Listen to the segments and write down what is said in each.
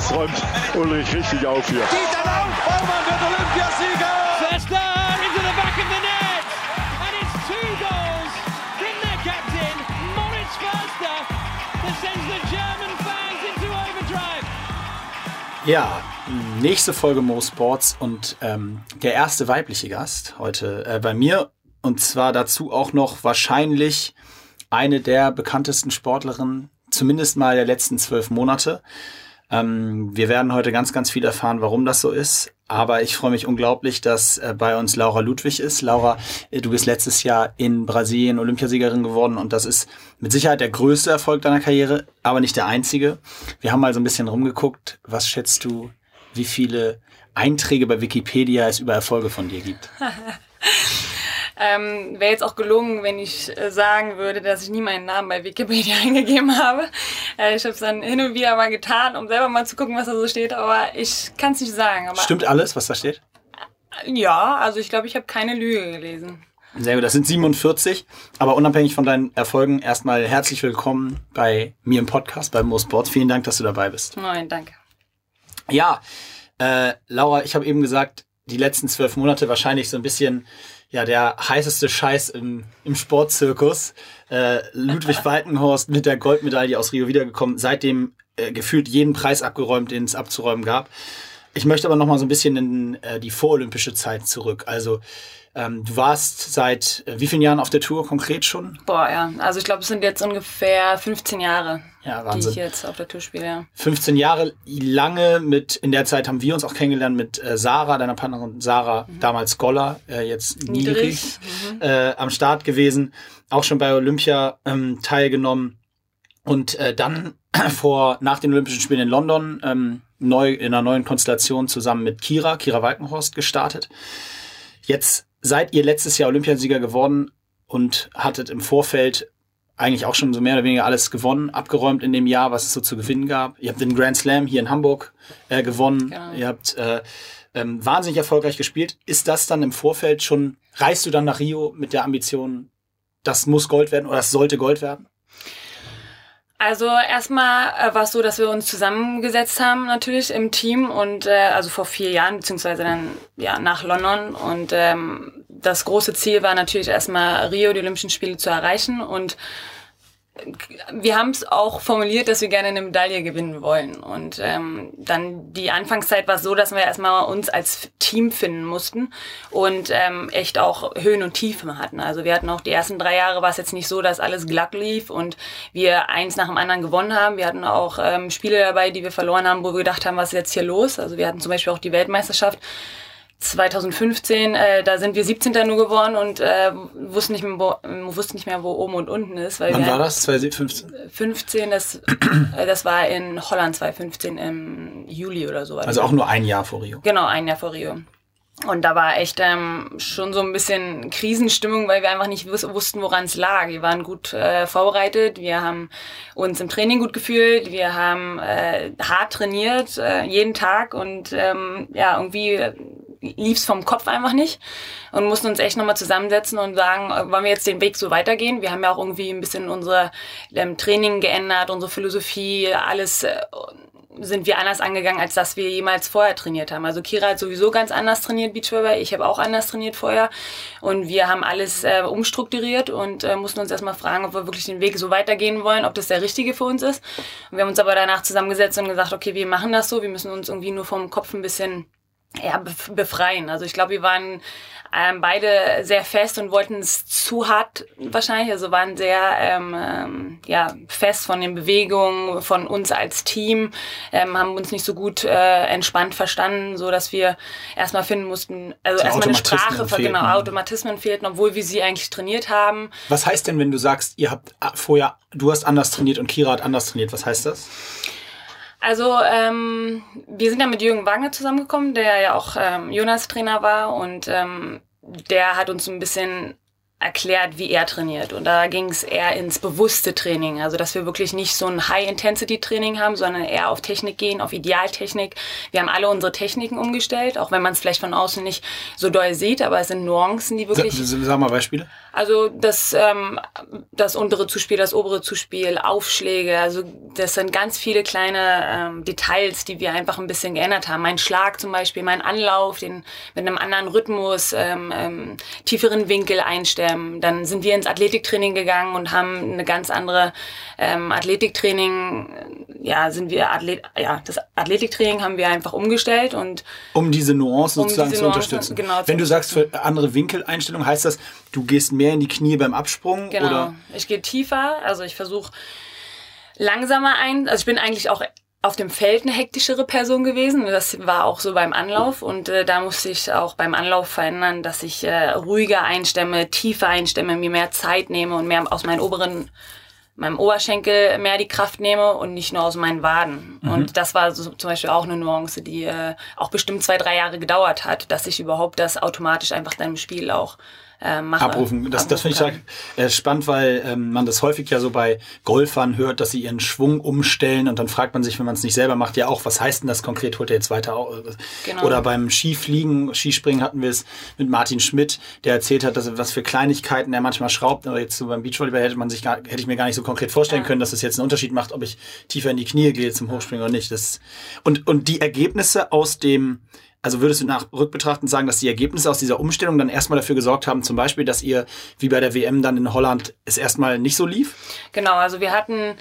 jetzt räumt Ulrich richtig auf hier. Dieter Lauf, Baumann wird Olympiasieger! Förster into the back of the net! And it's two goals from their captain, Moritz Förster, that sends the German fans into overdrive. Ja, nächste Folge Mo Sports und ähm, der erste weibliche Gast heute äh, bei mir. Und zwar dazu auch noch wahrscheinlich eine der bekanntesten Sportlerinnen, zumindest mal der letzten zwölf Monate. Ähm, wir werden heute ganz, ganz viel erfahren, warum das so ist. Aber ich freue mich unglaublich, dass äh, bei uns Laura Ludwig ist. Laura, äh, du bist letztes Jahr in Brasilien Olympiasiegerin geworden und das ist mit Sicherheit der größte Erfolg deiner Karriere, aber nicht der einzige. Wir haben mal so ein bisschen rumgeguckt. Was schätzt du, wie viele Einträge bei Wikipedia es über Erfolge von dir gibt? Ähm, Wäre jetzt auch gelungen, wenn ich äh, sagen würde, dass ich nie meinen Namen bei Wikipedia eingegeben habe. Äh, ich habe es dann hin und wieder mal getan, um selber mal zu gucken, was da so steht, aber ich kann es nicht sagen. Aber, Stimmt alles, was da steht? Ja, also ich glaube, ich habe keine Lüge gelesen. Sehr gut, das sind 47. Aber unabhängig von deinen Erfolgen, erstmal herzlich willkommen bei mir im Podcast, bei Mo Sports. Vielen Dank, dass du dabei bist. Nein, danke. Ja, äh, Laura, ich habe eben gesagt, die letzten zwölf Monate wahrscheinlich so ein bisschen ja der heißeste Scheiß im, im Sportzirkus. Äh, Ludwig Walkenhorst mit der Goldmedaille aus Rio wiedergekommen, seitdem äh, gefühlt jeden Preis abgeräumt, den es abzuräumen gab. Ich möchte aber noch mal so ein bisschen in äh, die vorolympische Zeit zurück. Also ähm, du warst seit äh, wie vielen Jahren auf der Tour konkret schon? Boah, ja. Also ich glaube, es sind jetzt ungefähr 15 Jahre, Ja, die Wahnsinn. ich jetzt auf der Tour spiele. Ja. 15 Jahre lange mit, in der Zeit haben wir uns auch kennengelernt mit äh, Sarah, deiner Partnerin Sarah, damals Goller, äh, jetzt Niedrig, Niedrig, äh, am Start gewesen, auch schon bei Olympia ähm, teilgenommen und äh, dann vor, nach den Olympischen Spielen in London ähm, neu, in einer neuen Konstellation zusammen mit Kira, Kira Walkenhorst gestartet. Jetzt seid ihr letztes Jahr Olympiasieger geworden und hattet im Vorfeld eigentlich auch schon so mehr oder weniger alles gewonnen, abgeräumt in dem Jahr, was es so zu gewinnen gab. Ihr habt den Grand Slam hier in Hamburg äh, gewonnen. Genau. Ihr habt äh, ähm, wahnsinnig erfolgreich gespielt. Ist das dann im Vorfeld schon, reist du dann nach Rio mit der Ambition, das muss Gold werden oder das sollte Gold werden? Also erstmal äh, war es so, dass wir uns zusammengesetzt haben natürlich im Team und äh, also vor vier Jahren beziehungsweise dann ja nach London und ähm, das große Ziel war natürlich erstmal Rio die Olympischen Spiele zu erreichen und wir haben es auch formuliert, dass wir gerne eine Medaille gewinnen wollen. Und ähm, dann die Anfangszeit war so, dass wir erstmal uns als Team finden mussten und ähm, echt auch Höhen und Tiefen hatten. Also wir hatten auch die ersten drei Jahre war es jetzt nicht so, dass alles glatt lief und wir eins nach dem anderen gewonnen haben. Wir hatten auch ähm, Spiele dabei, die wir verloren haben, wo wir gedacht haben, was ist jetzt hier los? Also wir hatten zum Beispiel auch die Weltmeisterschaft 2015, äh, da sind wir 17. nur geworden und äh, wussten, nicht mehr, wo, wussten nicht mehr, wo oben und unten ist. Weil Wann war das? 2015? 15, das, äh, das war in Holland 2015 im Juli oder so. Also auch nur ein Jahr vor Rio. Genau, ein Jahr vor Rio. Und da war echt ähm, schon so ein bisschen Krisenstimmung, weil wir einfach nicht wus wussten, woran es lag. Wir waren gut äh, vorbereitet, wir haben uns im Training gut gefühlt, wir haben äh, hart trainiert, äh, jeden Tag und ähm, ja, irgendwie lief's vom Kopf einfach nicht und mussten uns echt nochmal zusammensetzen und sagen, äh, wollen wir jetzt den Weg so weitergehen? Wir haben ja auch irgendwie ein bisschen unser ähm, Training geändert, unsere Philosophie, alles äh, sind wir anders angegangen, als dass wir jemals vorher trainiert haben. Also Kira hat sowieso ganz anders trainiert, Beachvolleyball. Ich habe auch anders trainiert vorher. Und wir haben alles äh, umstrukturiert und äh, mussten uns erstmal fragen, ob wir wirklich den Weg so weitergehen wollen, ob das der richtige für uns ist. Und wir haben uns aber danach zusammengesetzt und gesagt, okay, wir machen das so. Wir müssen uns irgendwie nur vom Kopf ein bisschen ja, bef- befreien. Also ich glaube, wir waren ähm, beide sehr fest und wollten es zu hart wahrscheinlich. Also waren sehr ähm, ähm, ja, fest von den Bewegungen, von uns als Team, ähm, haben uns nicht so gut äh, entspannt verstanden, so dass wir erstmal finden mussten, also So erstmal eine Sprache, ver- genau, fehlten. Automatismen fehlten, obwohl wir sie eigentlich trainiert haben. Was heißt denn, wenn du sagst, ihr habt ah, vorher, du hast anders trainiert und Kira hat anders trainiert? Was heißt das? Also ähm, wir sind ja mit Jürgen Wagner zusammengekommen, der ja auch ähm, Jonas Trainer war und ähm, der hat uns ein bisschen erklärt, wie er trainiert. Und da ging es eher ins bewusste Training. Also, dass wir wirklich nicht so ein High-Intensity-Training haben, sondern eher auf Technik gehen, auf Idealtechnik. Wir haben alle unsere Techniken umgestellt, auch wenn man es vielleicht von außen nicht so doll sieht, aber es sind Nuancen, die wirklich... Sag mal Beispiele. Also das, ähm, das untere Zuspiel, das obere Zuspiel, Aufschläge, also das sind ganz viele kleine ähm, Details, die wir einfach ein bisschen geändert haben. Mein Schlag zum Beispiel, mein Anlauf, den mit einem anderen Rhythmus, ähm, ähm, tieferen Winkel einstellen. Dann sind wir ins Athletiktraining gegangen und haben eine ganz andere ähm, Athletiktraining, ja, sind wir Athlet, ja, das Athletiktraining haben wir einfach umgestellt und um diese Nuancen um sozusagen diese zu Nuancen, unterstützen. Genau, Wenn du sagst für andere Winkeleinstellungen, heißt das, du gehst mehr in die Knie beim Absprung? Genau. Oder? Ich gehe tiefer, also ich versuche langsamer ein. Also ich bin eigentlich auch auf dem Feld eine hektischere Person gewesen. Das war auch so beim Anlauf und äh, da musste ich auch beim Anlauf verändern, dass ich äh, ruhiger einstemme, tiefer einstemme, mir mehr Zeit nehme und mehr aus meinen oberen meinem Oberschenkel mehr die Kraft nehme und nicht nur aus meinen Waden. Mhm. Und das war so, zum Beispiel auch eine Nuance, die äh, auch bestimmt zwei, drei Jahre gedauert hat, dass ich überhaupt das automatisch einfach dann im Spiel auch äh, mache. Abrufen. Das, das finde ich äh, spannend, weil ähm, man das häufig ja so bei Golfern hört, dass sie ihren Schwung umstellen und dann fragt man sich, wenn man es nicht selber macht, ja auch, was heißt denn das konkret, holt er jetzt weiter genau. Oder beim Skifliegen, Skispringen hatten wir es mit Martin Schmidt, der erzählt hat, dass was für Kleinigkeiten er manchmal schraubt, aber jetzt so beim Beachvolleyball hätte man sich gar, hätte ich mir gar nicht so konkret vorstellen ja. können, dass es jetzt einen Unterschied macht, ob ich tiefer in die Knie gehe zum Hochspringen oder nicht. Das, und, und die Ergebnisse aus dem also würdest du nach rückbetrachtend sagen, dass die Ergebnisse aus dieser Umstellung dann erstmal dafür gesorgt haben, zum Beispiel, dass ihr wie bei der WM dann in Holland es erstmal nicht so lief? Genau, also wir hatten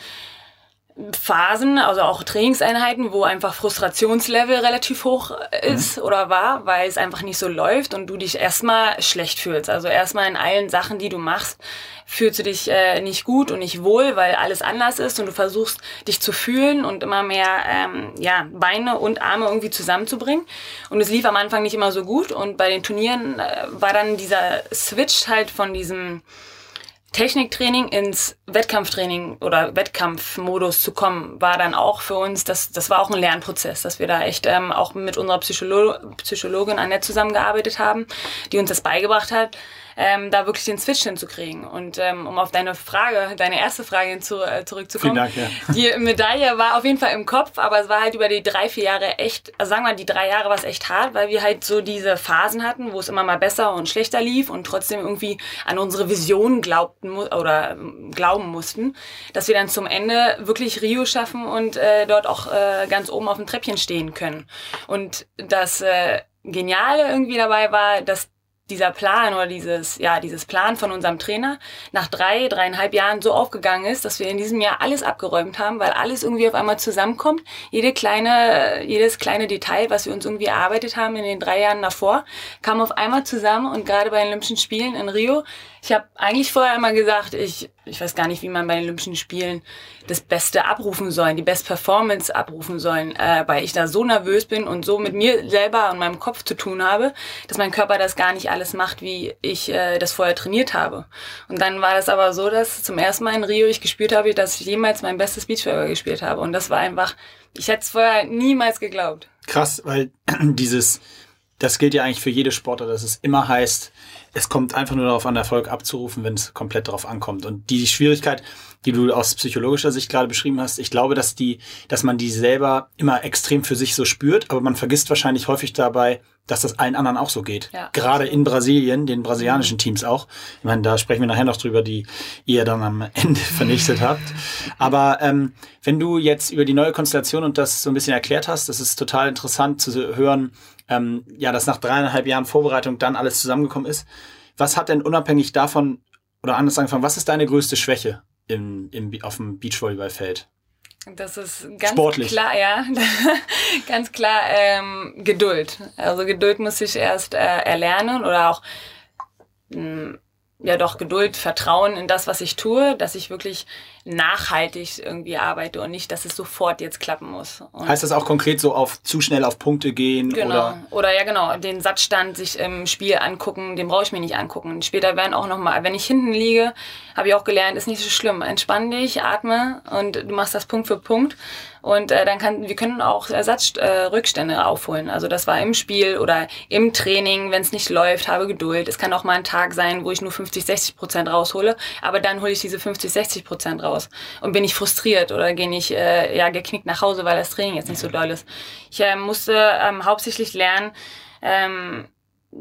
Phasen, also auch Trainingseinheiten, wo einfach Frustrationslevel relativ hoch ist mhm. oder war, weil es einfach nicht so läuft und du dich erstmal schlecht fühlst. Also erstmal in allen Sachen, die du machst, fühlst du dich äh, nicht gut und nicht wohl, weil alles anders ist und du versuchst dich zu fühlen und immer mehr ähm, ja, Beine und Arme irgendwie zusammenzubringen. Und es lief am Anfang nicht immer so gut und bei den Turnieren äh, war dann dieser Switch halt von diesem Techniktraining ins Wettkampftraining oder Wettkampfmodus zu kommen, war dann auch für uns, das, das war auch ein Lernprozess, dass wir da echt ähm, auch mit unserer Psycholo Psychologin Annette zusammengearbeitet haben, die uns das beigebracht hat, ähm, da wirklich den Switch hinzukriegen. Und ähm, um auf deine Frage, deine erste Frage hinzu, äh, zurückzukommen. Dank, ja. Die Medaille war auf jeden Fall im Kopf, aber es war halt über die drei, vier Jahre echt, also sagen wir die drei Jahre war es echt hart, weil wir halt so diese Phasen hatten, wo es immer mal besser und schlechter lief und trotzdem irgendwie an unsere Vision glaubten oder ähm, glauben mussten, dass wir dann zum Ende wirklich Rio schaffen und äh, dort auch äh, ganz oben auf dem Treppchen stehen können. Und das äh, Geniale irgendwie dabei war, dass dieser Plan oder dieses, ja, dieses Plan von unserem Trainer nach drei, dreieinhalb Jahren so aufgegangen ist, dass wir in diesem Jahr alles abgeräumt haben, weil alles irgendwie auf einmal zusammenkommt. Jede kleine, jedes kleine Detail, was wir uns irgendwie erarbeitet haben in den drei Jahren davor, kam auf einmal zusammen und gerade bei den Olympischen Spielen in Rio ich habe eigentlich vorher immer gesagt, ich, ich weiß gar nicht, wie man bei den Olympischen Spielen das Beste abrufen soll, die Best Performance abrufen sollen, äh, weil ich da so nervös bin und so mit mir selber und meinem Kopf zu tun habe, dass mein Körper das gar nicht alles macht, wie ich äh, das vorher trainiert habe. Und dann war das aber so, dass zum ersten Mal in Rio ich gespürt habe, dass ich jemals mein bestes Beachvolleyball gespielt habe. Und das war einfach, ich hätte es vorher niemals geglaubt. Krass, weil dieses, das gilt ja eigentlich für jede Sportler, dass es immer heißt, es kommt einfach nur darauf an, Erfolg abzurufen, wenn es komplett darauf ankommt. Und die Schwierigkeit, die du aus psychologischer Sicht gerade beschrieben hast, ich glaube, dass die, dass man die selber immer extrem für sich so spürt, aber man vergisst wahrscheinlich häufig dabei, dass das allen anderen auch so geht. Ja. Gerade in Brasilien, den brasilianischen mhm. Teams auch. Ich meine, da sprechen wir nachher noch drüber, die ihr dann am Ende vernichtet habt. Aber ähm, wenn du jetzt über die neue Konstellation und das so ein bisschen erklärt hast, das ist total interessant zu hören, ähm, ja, dass nach dreieinhalb Jahren Vorbereitung dann alles zusammengekommen ist. Was hat denn unabhängig davon, oder anders angefangen, was ist deine größte Schwäche im, im, auf dem Beachvolleyballfeld? Das ist ganz Sportlich. klar, ja, ganz klar ähm, Geduld. Also Geduld muss ich erst äh, erlernen oder auch mh, hm, ja doch Geduld, Vertrauen in das, was ich tue, dass ich wirklich nachhaltig irgendwie arbeite und nicht, dass es sofort jetzt klappen muss. Und heißt das auch konkret so auf zu schnell auf Punkte gehen? Genau. Oder, oder ja genau, den Satzstand sich im Spiel angucken, den brauche ich mir nicht angucken. Später werden auch nochmal, wenn ich hinten liege, habe ich auch gelernt, ist nicht so schlimm. Entspann dich, atme und du machst das Punkt für Punkt. Und äh, dann kann, wir können auch Ersatzrückstände äh, aufholen. Also das war im Spiel oder im Training, wenn es nicht läuft, habe Geduld. Es kann auch mal ein Tag sein, wo ich nur 50, 60 Prozent raushole, aber dann hole ich diese 50, 60 Prozent raus und bin ich frustriert oder gehe nicht äh, ja geknickt nach Hause, weil das Training jetzt nicht so doll ist. Ich äh, musste ähm, hauptsächlich lernen, ähm,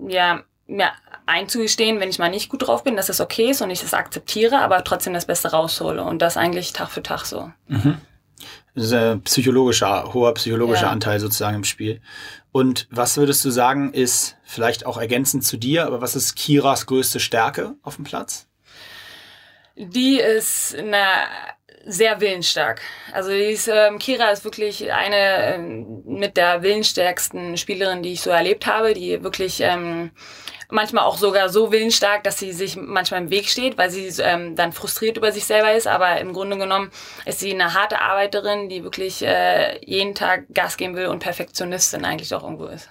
ja, mir einzugestehen, wenn ich mal nicht gut drauf bin, dass das okay ist und ich das akzeptiere, aber trotzdem das Beste raushole und das eigentlich Tag für Tag so. Mhm. Das ist ein psychologischer, hoher psychologischer Ja. Anteil sozusagen im Spiel. Und was würdest du sagen, ist vielleicht auch ergänzend zu dir, aber was ist Kiras größte Stärke auf dem Platz? Die ist na, sehr willensstark. Also die ist, ähm, Kira ist wirklich eine ähm, mit der willensstärksten Spielerin, die ich so erlebt habe, die wirklich ähm, manchmal auch sogar so willensstark, dass sie sich manchmal im Weg steht, weil sie ähm, dann frustriert über sich selber ist. Aber im Grunde genommen ist sie eine harte Arbeiterin, die wirklich äh, jeden Tag Gas geben will und Perfektionistin eigentlich auch irgendwo ist.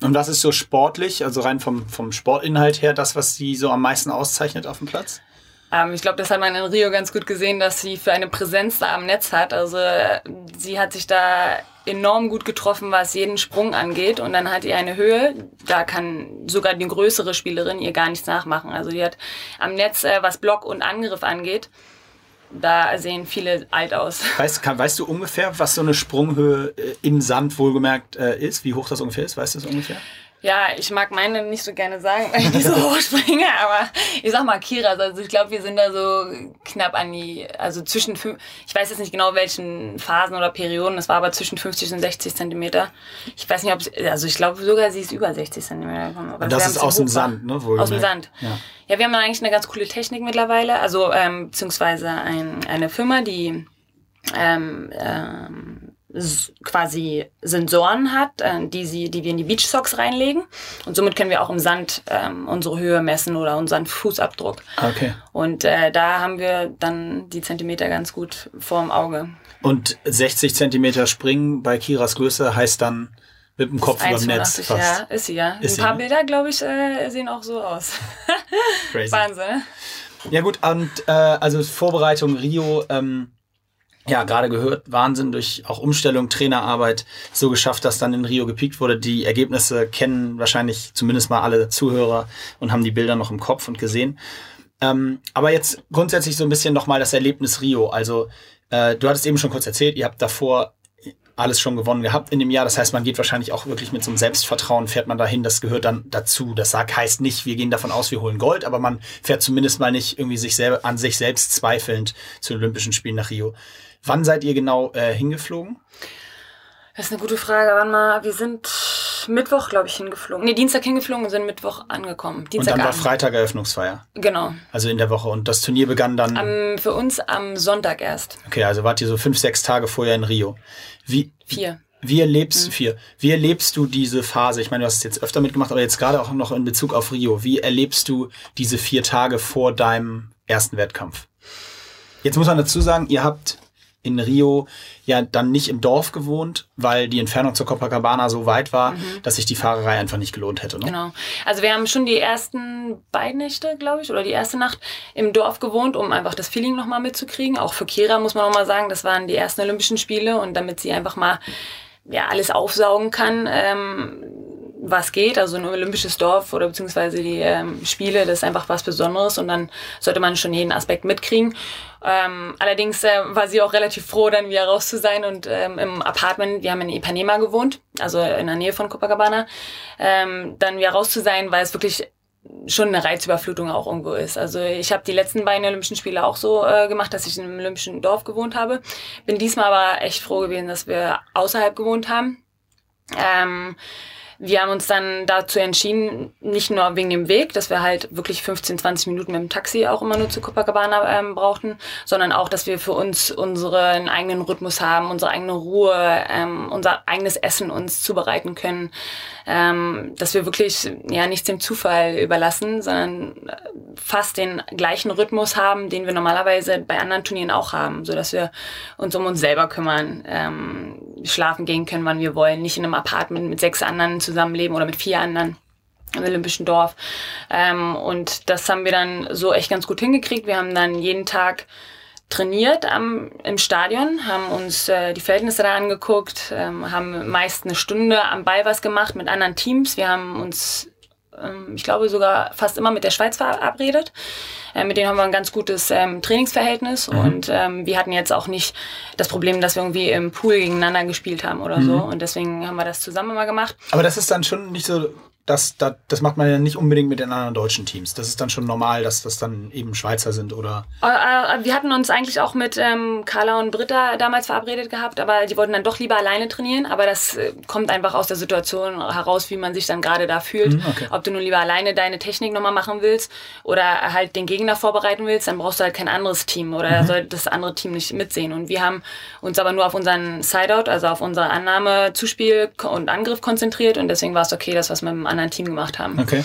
Und was ist so sportlich, also rein vom, vom Sportinhalt her, das, was sie so am meisten auszeichnet auf dem Platz? Ähm, ich glaube, das hat man in Rio ganz gut gesehen, dass sie für eine Präsenz da am Netz hat. Also äh, sie hat sich da enorm gut getroffen, was jeden Sprung angeht. Und dann hat ihr eine Höhe, da kann sogar die größere Spielerin ihr gar nichts nachmachen. Also die hat am Netz, äh, was Block und Angriff angeht, da sehen viele alt aus. Weißt, kann, weißt du ungefähr, was so eine Sprunghöhe äh, im Sand wohlgemerkt äh, ist? Wie hoch das ungefähr ist? Weißt du das ungefähr? Ja, ich mag meine nicht so gerne sagen, weil ich nicht so hoch springe, aber ich sag mal Kira, also ich glaube, wir sind da so knapp an die, also zwischen, fünf, ich weiß jetzt nicht genau welchen Phasen oder Perioden, es war aber zwischen 50 und 60 Zentimeter. Ich weiß nicht, ob, also ich glaube sogar, sie ist über 60 Zentimeter gekommen. aber Und das ist aus dem. Sand, ne? wohlgemerkt. Aus dem Sand. Ja. Ja, wir haben eigentlich eine ganz coole Technik mittlerweile, also ähm, beziehungsweise ein, eine Firma, die ähm, ähm, quasi Sensoren hat, äh, die sie, die wir in die Beach Socks reinlegen und somit können wir auch im Sand ähm, unsere Höhe messen oder unseren Fußabdruck. Okay. Und äh, da haben wir dann die Zentimeter ganz gut vorm Auge. Und 60 Zentimeter springen bei Kiras Größe heißt dann mit dem Kopf über dem Netz 1,85, fast. ja, ist sie ja. Ist Ein sie, paar ne? Bilder, glaube ich, äh, sehen auch so aus. Crazy. Wahnsinn. Ja gut, und äh, also Vorbereitung Rio, ähm, ja, gerade gehört, Wahnsinn durch auch Umstellung, Trainerarbeit, so geschafft, dass dann in Rio gepiekt wurde. Die Ergebnisse kennen wahrscheinlich zumindest mal alle Zuhörer und haben die Bilder noch im Kopf und gesehen. Ähm, aber jetzt grundsätzlich so ein bisschen nochmal das Erlebnis Rio. Also äh, du hattest eben schon kurz erzählt, ihr habt davor alles schon gewonnen gehabt in dem Jahr. Das heißt, man geht wahrscheinlich auch wirklich mit so einem Selbstvertrauen, fährt man dahin. Das gehört dann dazu. Das sagt, heißt nicht, wir gehen davon aus, wir holen Gold, aber man fährt zumindest mal nicht irgendwie sich selber, an sich selbst zweifelnd zu Olympischen Spielen nach Rio. Wann seid ihr genau äh, hingeflogen? Das ist eine gute Frage. Wann mal, wir sind Mittwoch, glaube ich, hingeflogen. Nee, Dienstag hingeflogen und sind Mittwoch angekommen. Und dann war. Freitag Eröffnungsfeier. Genau. Also in der Woche. Und das Turnier begann dann. Ähm, für uns am Sonntag erst. okay, also wart ihr so fünf, sechs Tage vorher in Rio. Wie, Vier. Wie erlebst, vier, wie erlebst du diese Phase? Ich meine, du hast es jetzt öfter mitgemacht, aber jetzt gerade auch noch in Bezug auf Rio. Wie erlebst du diese vier Tage vor deinem ersten Wettkampf? Jetzt muss man dazu sagen, ihr habt in Rio ja dann nicht im Dorf gewohnt, weil die Entfernung zur Copacabana so weit war, dass sich die Fahrerei einfach nicht gelohnt hätte. Ne? Genau. Also wir haben schon die ersten beiden Nächte, glaube ich, oder die erste Nacht im Dorf gewohnt, um einfach das Feeling nochmal mitzukriegen. Auch für Kira muss man nochmal sagen, das waren die ersten Olympischen Spiele und damit sie einfach mal ja, alles aufsaugen kann, ähm, was geht. Also ein olympisches Dorf oder beziehungsweise die ähm, Spiele, das ist einfach was Besonderes und dann sollte man schon jeden Aspekt mitkriegen. Ähm, allerdings äh, war sie auch relativ froh, dann wieder raus zu sein und ähm, im Apartment, wir haben in Ipanema gewohnt, also in der Nähe von Copacabana, ähm, dann wieder raus zu sein, weil es wirklich schon eine Reizüberflutung auch irgendwo ist. Also ich habe die letzten beiden Olympischen Spiele auch so äh, gemacht, dass ich in einem olympischen Dorf gewohnt habe. Bin diesmal aber echt froh gewesen, dass wir außerhalb gewohnt haben. Ähm, wir haben uns dann dazu entschieden, nicht nur wegen dem Weg, dass wir halt wirklich 15, 20 Minuten mit dem Taxi auch immer nur zu Copacabana ähm, brauchten, sondern auch, dass wir für uns unseren eigenen Rhythmus haben, unsere eigene Ruhe, ähm, unser eigenes Essen uns zubereiten können, ähm, dass wir wirklich ja nichts dem Zufall überlassen, sondern äh, fast den gleichen Rhythmus haben, den wir normalerweise bei anderen Turnieren auch haben, so dass wir uns um uns selber kümmern, ähm, schlafen gehen können, wann wir wollen, nicht in einem Apartment mit sechs anderen zusammenleben oder mit vier anderen im Olympischen Dorf. Ähm, und das haben wir dann so echt ganz gut hingekriegt. Wir haben dann jeden Tag trainiert am, im Stadion, haben uns äh, die Verhältnisse da angeguckt, ähm, haben meist eine Stunde am Ball was gemacht mit anderen Teams. Wir haben uns, ich glaube, sogar fast immer mit der Schweiz verabredet. Äh, mit denen haben wir ein ganz gutes ähm, Trainingsverhältnis mhm. und ähm, wir hatten jetzt auch nicht das Problem, dass wir irgendwie im Pool gegeneinander gespielt haben oder mhm. so und deswegen haben wir das zusammen mal gemacht. Aber das ist dann schon nicht so das, das, das macht man ja nicht unbedingt mit den anderen deutschen Teams. Das ist dann schon normal, dass das dann eben Schweizer sind oder. Äh, äh, wir hatten uns eigentlich auch mit ähm, Carla und Britta damals verabredet gehabt, aber die wollten dann doch lieber alleine trainieren. Aber das äh, kommt einfach aus der Situation heraus, wie man sich dann gerade da fühlt. Mhm, okay. Ob du nun lieber alleine deine Technik nochmal machen willst oder halt den Gegner vorbereiten willst, dann brauchst du halt kein anderes Team oder mhm. soll das andere Team nicht mitsehen. Und wir haben uns aber nur auf unseren Sideout, also auf unsere Annahme, Zuspiel und Angriff konzentriert und deswegen war es okay, das was mit dem anderen Team gemacht haben. Okay.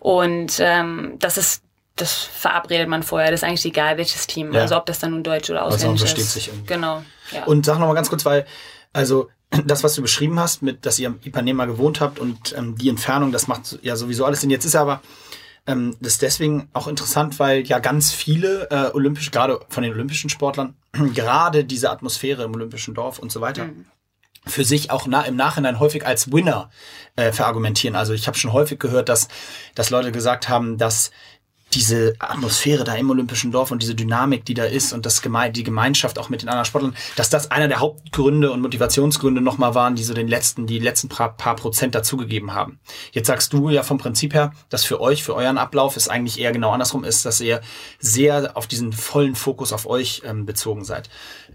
Und ähm, das ist das verabredet man vorher. Das ist eigentlich egal, welches Team. Ja. Also ob das dann nun Deutsch oder Ausländisch also ist. Sich irgendwie. Genau. Ja. Und sag noch mal ganz kurz, weil also das, was du beschrieben hast, mit, dass ihr am Ipanema gewohnt habt und ähm, die Entfernung, das macht ja sowieso alles Sinn. Jetzt ist aber ähm, das ist deswegen auch interessant, weil ja ganz viele äh, olympische, gerade von den olympischen Sportlern, gerade diese Atmosphäre im olympischen Dorf und so weiter, mhm für sich auch na, im Nachhinein häufig als Winner äh, verargumentieren. Also ich habe schon häufig gehört, dass, dass Leute gesagt haben, dass diese Atmosphäre da im Olympischen Dorf und diese Dynamik, die da ist und das Geme die Gemeinschaft auch mit den anderen Sportlern, dass das einer der Hauptgründe und Motivationsgründe nochmal waren, die so den letzten, die letzten paar, paar Prozent dazugegeben haben. Jetzt sagst du ja vom Prinzip her, dass für euch, für euren Ablauf es eigentlich eher genau andersrum ist, dass ihr sehr auf diesen vollen Fokus auf euch ähm, bezogen seid.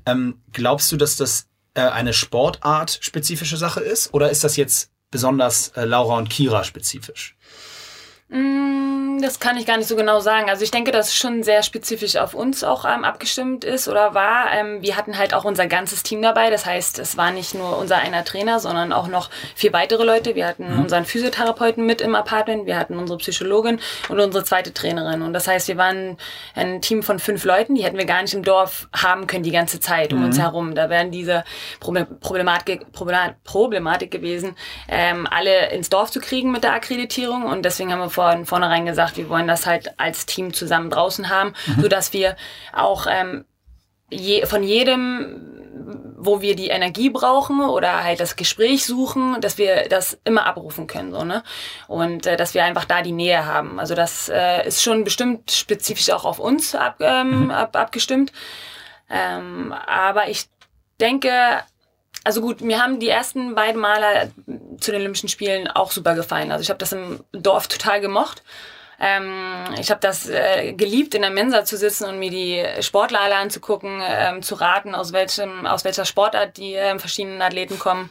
Ähm, glaubst du, dass das eine Sportart spezifische Sache ist oder ist das jetzt besonders äh, Laura und Kira spezifisch? Mm, das kann ich gar nicht so genau sagen. Also ich denke, dass es schon sehr spezifisch auf uns auch ähm, abgestimmt ist oder war. Ähm, wir hatten halt auch unser ganzes Team dabei. Das heißt, es war nicht nur unser einer Trainer, sondern auch noch vier weitere Leute. Wir hatten mhm. unseren Physiotherapeuten mit im Apartment, wir hatten unsere Psychologin und unsere zweite Trainerin. Und das heißt, wir waren ein Team von fünf Leuten, die hätten wir gar nicht im Dorf haben können die ganze Zeit um mhm. uns herum. Da wären diese Problematik, Problematik gewesen, ähm, alle ins Dorf zu kriegen mit der Akkreditierung. Und deswegen haben wir vor von vornherein gesagt, wir wollen das halt als Team zusammen draußen haben, mhm. so dass wir auch ähm, je, von jedem wo wir die Energie brauchen oder halt das Gespräch suchen, dass wir das immer abrufen können, so, ne? Und äh, dass wir einfach da die Nähe haben. Also das äh, ist schon bestimmt spezifisch auch auf uns ab, ähm, mhm. ab, abgestimmt. Ähm, aber ich denke, also gut, mir haben die ersten beiden Male zu den Olympischen Spielen auch super gefallen. Also ich habe das im Dorf total gemocht. Ähm, ich habe das äh, geliebt, in der Mensa zu sitzen und mir die Sportler alle anzugucken, ähm, zu raten, aus welchem, aus welcher Sportart die äh, verschiedenen Athleten kommen.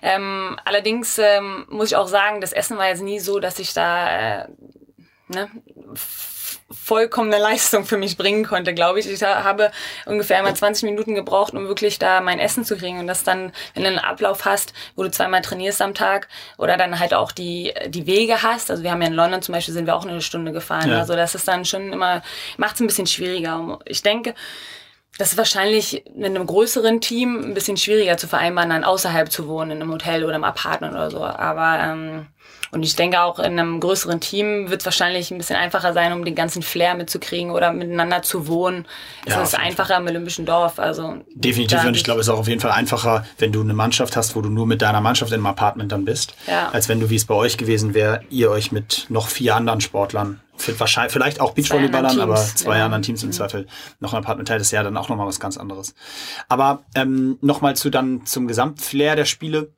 Ähm, allerdings ähm, muss ich auch sagen, das Essen war jetzt nie so, dass ich da äh, ne, vollkommene Leistung für mich bringen konnte, glaube ich. Ich habe ungefähr mal 20 Minuten gebraucht, um wirklich da mein Essen zu kriegen. Und das dann, wenn du einen Ablauf hast, wo du zweimal trainierst am Tag oder dann halt auch die, die Wege hast. Also wir haben ja in London zum Beispiel sind wir auch eine Stunde gefahren. Ja. Also das ist dann schon immer, macht es ein bisschen schwieriger. Ich denke, das ist wahrscheinlich mit einem größeren Team ein bisschen schwieriger zu vereinbaren, dann außerhalb zu wohnen, in einem Hotel oder im Apartment oder so. Aber ähm, und ich denke auch in einem größeren Team wird es wahrscheinlich ein bisschen einfacher sein, um den ganzen Flair mitzukriegen oder miteinander zu wohnen. Es ja, ist einfacher im Olympischen Dorf. Also Definitiv und ich glaube, es ist auch auf jeden Fall einfacher, wenn du eine Mannschaft hast, wo du nur mit deiner Mannschaft in einem Apartment dann bist, ja. als wenn du, wie es bei euch gewesen wäre, ihr euch mit noch vier anderen Sportlern wahrscheinlich, vielleicht auch Beachvolleyballern, aber zwei ja. anderen Teams im mhm. Zweifel noch ein Apartment teilt, ist ja dann auch nochmal was ganz anderes. Aber ähm, nochmal zu dann zum Gesamtflair der Spiele.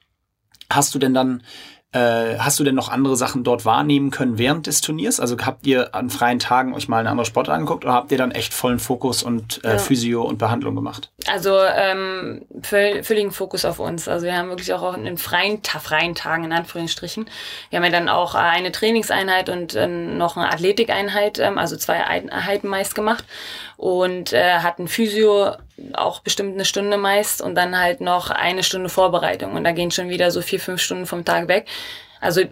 Hast du denn dann äh, hast du denn noch andere Sachen dort wahrnehmen können während des Turniers? Also habt ihr an freien Tagen euch mal eine andere Sport angeguckt oder habt ihr dann echt vollen Fokus und äh, ja. Physio und Behandlung gemacht? Also ähm, völligen Fokus auf uns. Also wir haben wirklich auch in freien, freien Tagen in Anführungsstrichen. Wir haben ja dann auch eine Trainingseinheit und äh, noch eine Athletikeinheit, ähm, also zwei Einheiten meist gemacht und äh, hatten Physio auch bestimmt eine Stunde meist und dann halt noch eine Stunde Vorbereitung und da gehen schon wieder so vier, fünf Stunden vom Tag weg. Also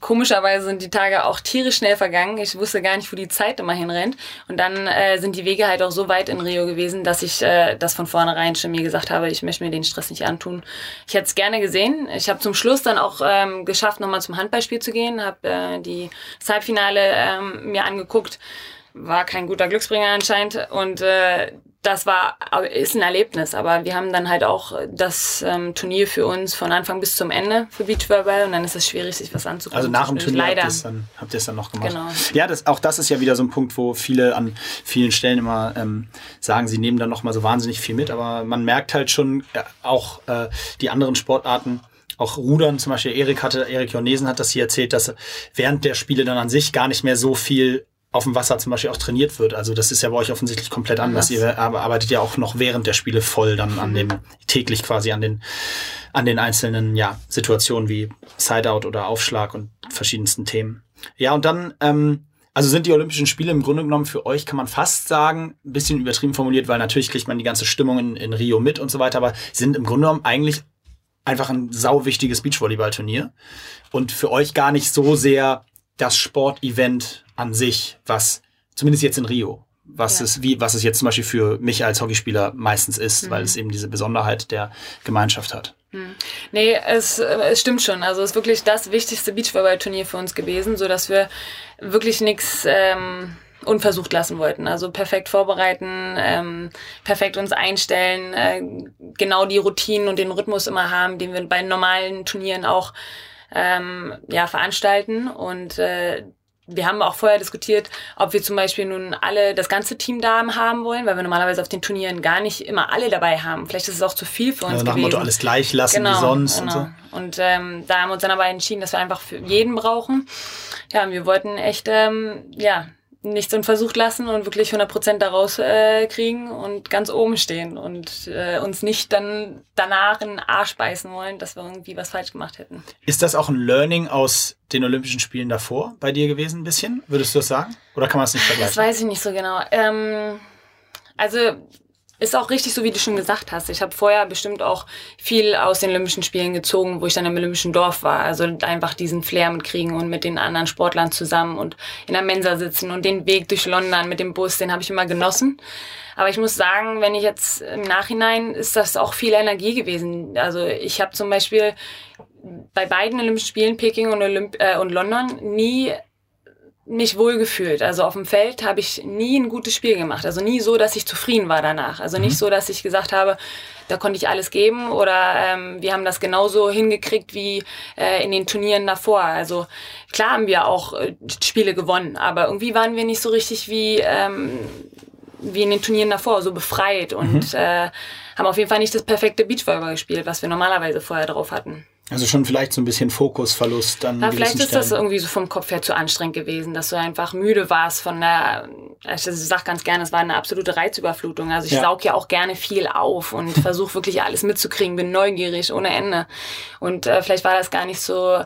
komischerweise sind die Tage auch tierisch schnell vergangen. Ich wusste gar nicht, wo die Zeit immer hinrennt. Und dann äh, sind die Wege halt auch so weit in Rio gewesen, dass ich äh, das von vornherein schon mir gesagt habe, ich möchte mir den Stress nicht antun. Ich hätte es gerne gesehen. Ich habe zum Schluss dann auch ähm, geschafft, nochmal zum Handballspiel zu gehen, habe äh, die das Halbfinale ähm, mir angeguckt war kein guter Glücksbringer anscheinend. Und äh, das war, ist ein Erlebnis, aber wir haben dann halt auch das ähm, Turnier für uns von Anfang bis zum Ende für Beachvolleyball und dann ist es schwierig, sich was anzugucken. Also nach dem Turnier Leider. habt ihr es dann, habt ihr es dann noch gemacht. Genau. Ja, das, auch das ist ja wieder so ein Punkt, wo viele an vielen Stellen immer ähm, sagen, sie nehmen dann noch mal so wahnsinnig viel mit, aber man merkt halt schon äh, auch äh, die anderen Sportarten, auch Rudern, zum Beispiel Erik hatte, Erik Jornesen hat das hier erzählt, dass während der Spiele dann an sich gar nicht mehr so viel auf dem Wasser zum Beispiel auch trainiert wird. Also das ist ja bei euch offensichtlich komplett anders. Ihr arbeitet ja auch noch während der Spiele voll dann an dem, täglich quasi an den, an den einzelnen, ja, Situationen wie Sideout oder Aufschlag und verschiedensten Themen. Ja, und dann, ähm, also sind die Olympischen Spiele im Grunde genommen für euch, kann man fast sagen, ein bisschen übertrieben formuliert, weil natürlich kriegt man die ganze Stimmung in, in Rio mit und so weiter, aber sind im Grunde genommen eigentlich einfach ein sau wichtiges Beachvolleyball-Turnier und für euch gar nicht so sehr das Sportevent an sich, was zumindest jetzt in Rio, was Ja. es wie was es jetzt zum Beispiel für mich als Hockeyspieler meistens ist, weil es eben diese Besonderheit der Gemeinschaft hat. Nee, es, es stimmt schon. Also es ist wirklich das wichtigste Beachvolleyball-Turnier für uns gewesen, so dass wir wirklich nichts ähm, unversucht lassen wollten. Also perfekt vorbereiten, ähm, perfekt uns einstellen, äh, genau die Routinen und den Rhythmus immer haben, den wir bei normalen Turnieren auch ähm, ja, veranstalten. Und äh, wir haben auch vorher diskutiert, ob wir zum Beispiel nun alle das ganze Team da haben wollen, weil wir normalerweise auf den Turnieren gar nicht immer alle dabei haben. Vielleicht ist es auch zu viel für uns Also nach dem. Motto alles gleich lassen wie sonst und so. Und ähm, da haben wir uns dann aber entschieden, dass wir einfach für jeden brauchen. Ja, und wir wollten echt, ähm, ja, nichts unversucht lassen und wirklich 100% daraus äh, kriegen und ganz oben stehen und äh, uns nicht dann danach in den Arsch beißen wollen, dass wir irgendwie was falsch gemacht hätten. Ist das auch ein Learning aus den Olympischen Spielen davor bei dir gewesen ein bisschen? Würdest du das sagen? Oder kann man es nicht Das vergleichen? weiß ich nicht so genau. Ähm, also ist auch richtig, so wie du schon gesagt hast. Ich habe vorher bestimmt auch viel aus den Olympischen Spielen gezogen, wo ich dann im Olympischen Dorf war. Also einfach diesen Flair mitkriegen und mit den anderen Sportlern zusammen und in der Mensa sitzen und den Weg durch London mit dem Bus, den habe ich immer genossen. Aber ich muss sagen, wenn ich jetzt im Nachhinein, ist das auch viel Energie gewesen. Also ich habe zum Beispiel bei beiden Olympischen Spielen, Peking und, Olymp äh, und London, nie mich wohl gefühlt. Also auf dem Feld habe ich nie ein gutes Spiel gemacht. Also nie so, dass ich zufrieden war danach. Also nicht so, dass ich gesagt habe, da konnte ich alles geben oder ähm, wir haben das genauso hingekriegt wie äh, in den Turnieren davor. Also klar haben wir auch äh, Spiele gewonnen, aber irgendwie waren wir nicht so richtig wie ähm, wie in den Turnieren davor, so befreit und äh, haben auf jeden Fall nicht das perfekte Beachvolleyball gespielt, was wir normalerweise vorher drauf hatten. Also schon vielleicht so ein bisschen Fokusverlust an Ja, vielleicht ist das Stellen. irgendwie so vom Kopf her zu anstrengend gewesen, dass du einfach müde warst von der, ich sag ganz gerne, es war eine absolute Reizüberflutung. Also ich Ja. saug ja auch gerne viel auf und versuche wirklich alles mitzukriegen, bin neugierig ohne Ende. Und äh, vielleicht war das gar nicht so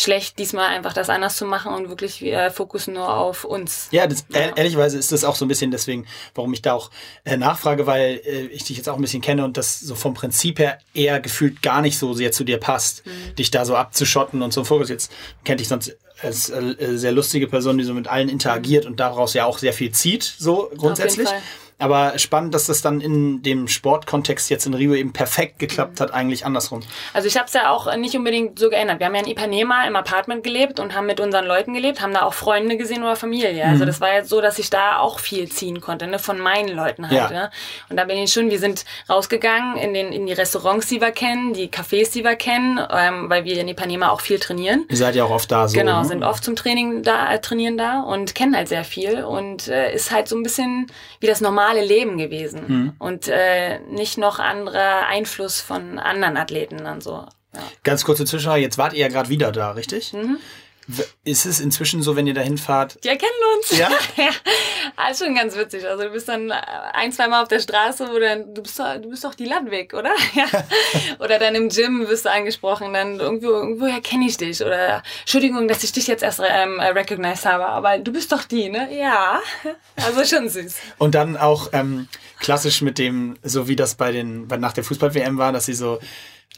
schlecht, diesmal einfach das anders zu machen und wirklich äh, Fokus nur auf uns. Ja, das, ehr- ehrlicherweise ist das auch so ein bisschen deswegen, warum ich da auch äh, nachfrage, weil äh, ich dich jetzt auch ein bisschen kenne und das so vom Prinzip her eher gefühlt gar nicht so sehr zu dir passt, dich da so abzuschotten und so Fokus. Jetzt kennt dich sonst als äh, sehr lustige Person, die so mit allen interagiert und daraus ja auch sehr viel zieht, so grundsätzlich. Fall. Aber spannend, dass das dann in dem Sportkontext jetzt in Rio eben perfekt geklappt hat, eigentlich andersrum. Also ich habe es ja auch nicht unbedingt so geändert. Wir haben ja in Ipanema im Apartment gelebt und haben mit unseren Leuten gelebt, haben da auch Freunde gesehen oder Familie. Also das war jetzt so, dass ich da auch viel ziehen konnte, ne, von meinen Leuten halt. Ja. Ne? Und da bin ich schon, wir sind rausgegangen in, den, in die Restaurants, die wir kennen, die Cafés, die wir kennen, ähm, weil wir in Ipanema auch viel trainieren. Ihr seid ja auch oft da so. Genau, ne? sind oft zum Training da, äh, trainieren da und kennen halt sehr viel und äh, ist halt so ein bisschen wie das normale Leben gewesen Mhm. und äh, nicht noch anderer Einfluss von anderen Athleten dann so. Ja. Ganz kurze Zwischenfrage, jetzt wart ihr ja gerade wieder da, richtig? W- Ist es inzwischen so, wenn ihr dahin fahrt? Die erkennen uns. Ja? ja. Ist schon ganz witzig. Also du bist dann äh, ein, zwei Mal auf der Straße, wo dann, du bist doch, du bist doch die Landweg, oder? Ja. oder dann im Gym wirst du angesprochen, dann irgendwo, irgendwoher kenne ich dich. Oder Entschuldigung, dass ich dich jetzt erst ähm, äh, recognized habe, aber du bist doch die, ne? Ja. Also schon süß. Und dann auch ähm, klassisch mit dem, so wie das bei den, nach der Fußball-WM war, dass sie so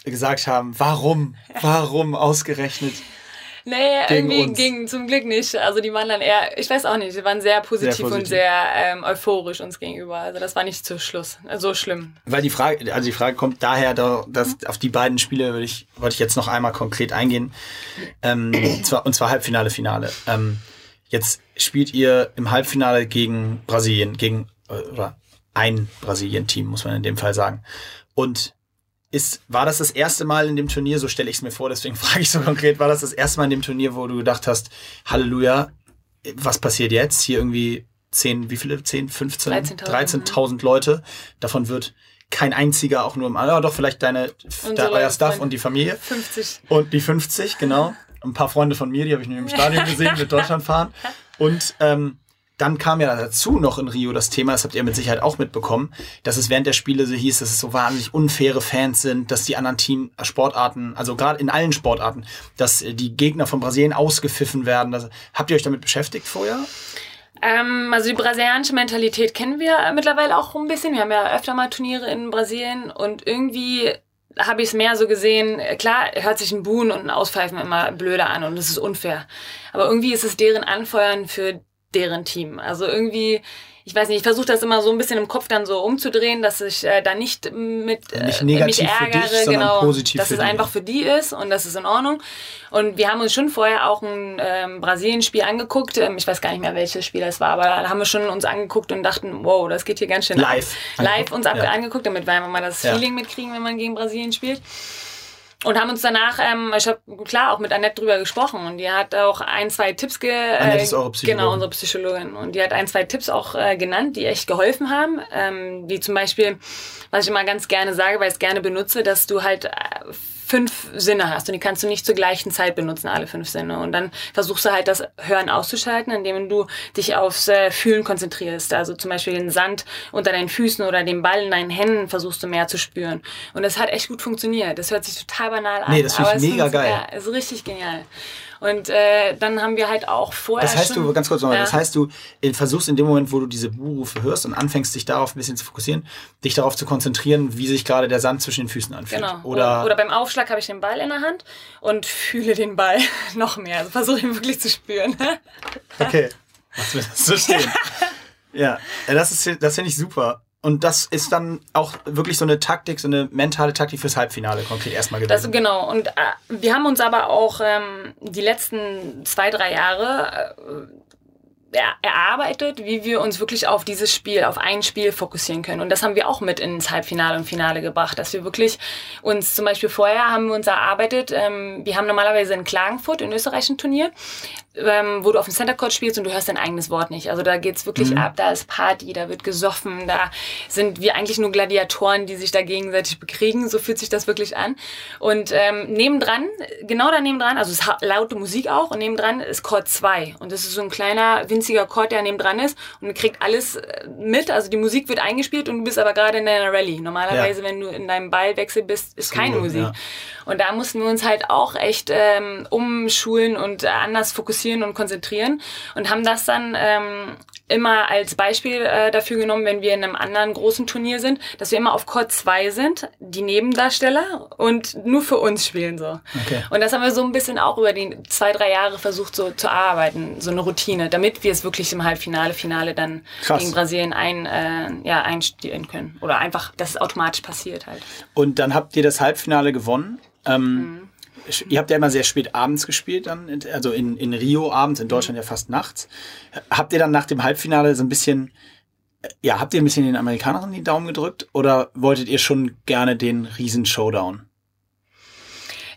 gesagt haben, warum, warum ausgerechnet? Nee, Gegen irgendwie uns. ging zum Glück nicht. Also die waren dann eher, ich weiß auch nicht, die waren sehr positiv, Sehr positiv. und sehr ähm, euphorisch uns gegenüber. Also das war nicht zu Schluss, so schlimm. Weil die Frage, also die Frage kommt daher, da- dass auf die beiden Spiele würde ich, wollte ich jetzt noch einmal konkret eingehen. Ähm, zwar, und zwar Halbfinale, Finale. Ähm, jetzt spielt ihr im Halbfinale gegen Brasilien, gegen, äh, oder ein Brasilien-Team, muss man in dem Fall sagen. Und ist, war das das erste Mal in dem Turnier, so stelle ich es mir vor, deswegen frage ich so konkret, war das das erste Mal in dem Turnier, wo du gedacht hast, Halleluja, was passiert jetzt? Hier irgendwie 10, wie viele? 10, 15? 13.000 13 Leute. Davon wird kein einziger auch nur im, ja doch, vielleicht deine, da, euer Staff und die Familie. 50. Und die 50, genau. Ein paar Freunde von mir, die habe ich nur im Stadion gesehen, mit Deutschland fahren. Und ähm, dann kam ja dazu noch in Rio das Thema, das habt ihr mit Sicherheit auch mitbekommen, dass es während der Spiele so hieß, dass es so wahnsinnig unfaire Fans sind, dass die anderen Team äh, Sportarten, also gerade in allen Sportarten, dass äh, die Gegner von Brasilien ausgepfiffen werden. Das, habt ihr euch damit beschäftigt vorher? Ähm, also die brasilianische Mentalität kennen wir mittlerweile auch ein bisschen. Wir haben ja öfter mal Turniere in Brasilien und irgendwie habe ich es mehr so gesehen, klar hört sich ein Buhn und ein Auspfeifen immer blöder an und es ist unfair. Aber irgendwie ist es deren Anfeuern für deren Team. Also irgendwie, ich weiß nicht, ich versuche das immer so ein bisschen im Kopf dann so umzudrehen, dass ich äh, da nicht mit äh, nicht negativ mich ärgere, für dich, genau, positiv dass für es die. einfach für die ist und das ist in Ordnung. Und wir haben uns schon vorher auch ein ähm, Brasilien-Spiel angeguckt. Ähm, ich weiß gar nicht mehr, welches Spiel das war, aber da haben wir schon uns angeguckt und dachten, wow, das geht hier ganz schön live, ab. live uns ab ja. angeguckt, damit wir einfach mal das Ja. Feeling mitkriegen, wenn man gegen Brasilien spielt. Und haben uns danach, ähm, ich habe klar auch mit Annette drüber gesprochen und die hat auch ein, zwei Tipps ge Annette ist eure Psychologin. Genau, unsere Psychologin. Und die hat ein, zwei Tipps auch äh, genannt, die echt geholfen haben. Ähm, wie zum Beispiel, was ich immer ganz gerne sage, weil ich es gerne benutze, dass du halt äh, fünf Sinne hast und die kannst du nicht zur gleichen Zeit benutzen, alle fünf Sinne. Und dann versuchst du halt das Hören auszuschalten, indem du dich aufs äh, Fühlen konzentrierst. Also zum Beispiel den Sand unter deinen Füßen oder den Ball in deinen Händen versuchst du mehr zu spüren. Und das hat echt gut funktioniert. Das hört sich total banal an. Nee, das finde aber ich es mega funktio- geil. Ja, ist richtig genial. Und äh, dann haben wir halt auch vorher Das heißt schon, du, ganz kurz nochmal, ja. das heißt du versuchst in dem Moment, wo du diese Buhrufe hörst und anfängst, dich darauf ein bisschen zu fokussieren, dich darauf zu konzentrieren, wie sich gerade der Sand zwischen den Füßen anfühlt. Genau. Oder, oder beim Aufschlag habe ich den Ball in der Hand und fühle den Ball noch mehr. Also versuche ihn wirklich zu spüren. Okay. Lass mir das so stehen. ja, ja, das ist, das finde ich super. Und das ist dann auch wirklich so eine Taktik, so eine mentale Taktik fürs Halbfinale konkret erstmal Das, gewesen. genau. Und äh, wir haben uns aber auch ähm, die letzten zwei, drei Jahre äh, er, erarbeitet, wie wir uns wirklich auf dieses Spiel, auf ein Spiel fokussieren können. Und das haben wir auch mit ins Halbfinale und Finale gebracht, dass wir wirklich uns zum Beispiel vorher haben wir uns erarbeitet, ähm, wir haben normalerweise in Klagenfurt in Österreich ein Turnier, ähm, wo du auf dem Center Court spielst und du hörst dein eigenes Wort nicht. Also da geht's wirklich ab, da ist Party, da wird gesoffen, da sind wir eigentlich nur Gladiatoren, die sich da gegenseitig bekriegen. So fühlt sich das wirklich an. Und ähm, nebendran, genau da nebendran, also es ist laute Musik auch und nebendran ist Chord 2. Und das ist so ein kleiner, winziger Chord, der nebendran ist und du kriegt alles äh, mit. Also die Musik wird eingespielt und du bist aber gerade in deiner Rallye. Normalerweise, Ja. wenn du in deinem Ballwechsel bist, ist keine Musik. ja. Und da mussten wir uns halt auch echt ähm, umschulen und anders fokussieren und konzentrieren und haben das dann ähm, immer als Beispiel äh, dafür genommen, wenn wir in einem anderen großen Turnier sind, dass wir immer auf Chord 2 sind, die Nebendarsteller und nur für uns spielen so. Okay. Und das haben wir so ein bisschen auch über die zwei, drei Jahre versucht so zu arbeiten, so eine Routine, damit wir es wirklich im Halbfinale, Finale dann Krass. gegen Brasilien ein, äh, ja, einstellen können. Oder einfach, dass es automatisch passiert halt. Und dann habt ihr das Halbfinale gewonnen. Ähm, Mhm. Ihr habt ja immer sehr spät abends gespielt, dann, also in, in Rio abends, in Deutschland ja fast nachts. Habt ihr dann nach dem Halbfinale so ein bisschen, ja, habt ihr ein bisschen den Amerikanern die Daumen gedrückt oder wolltet ihr schon gerne den riesen Showdown?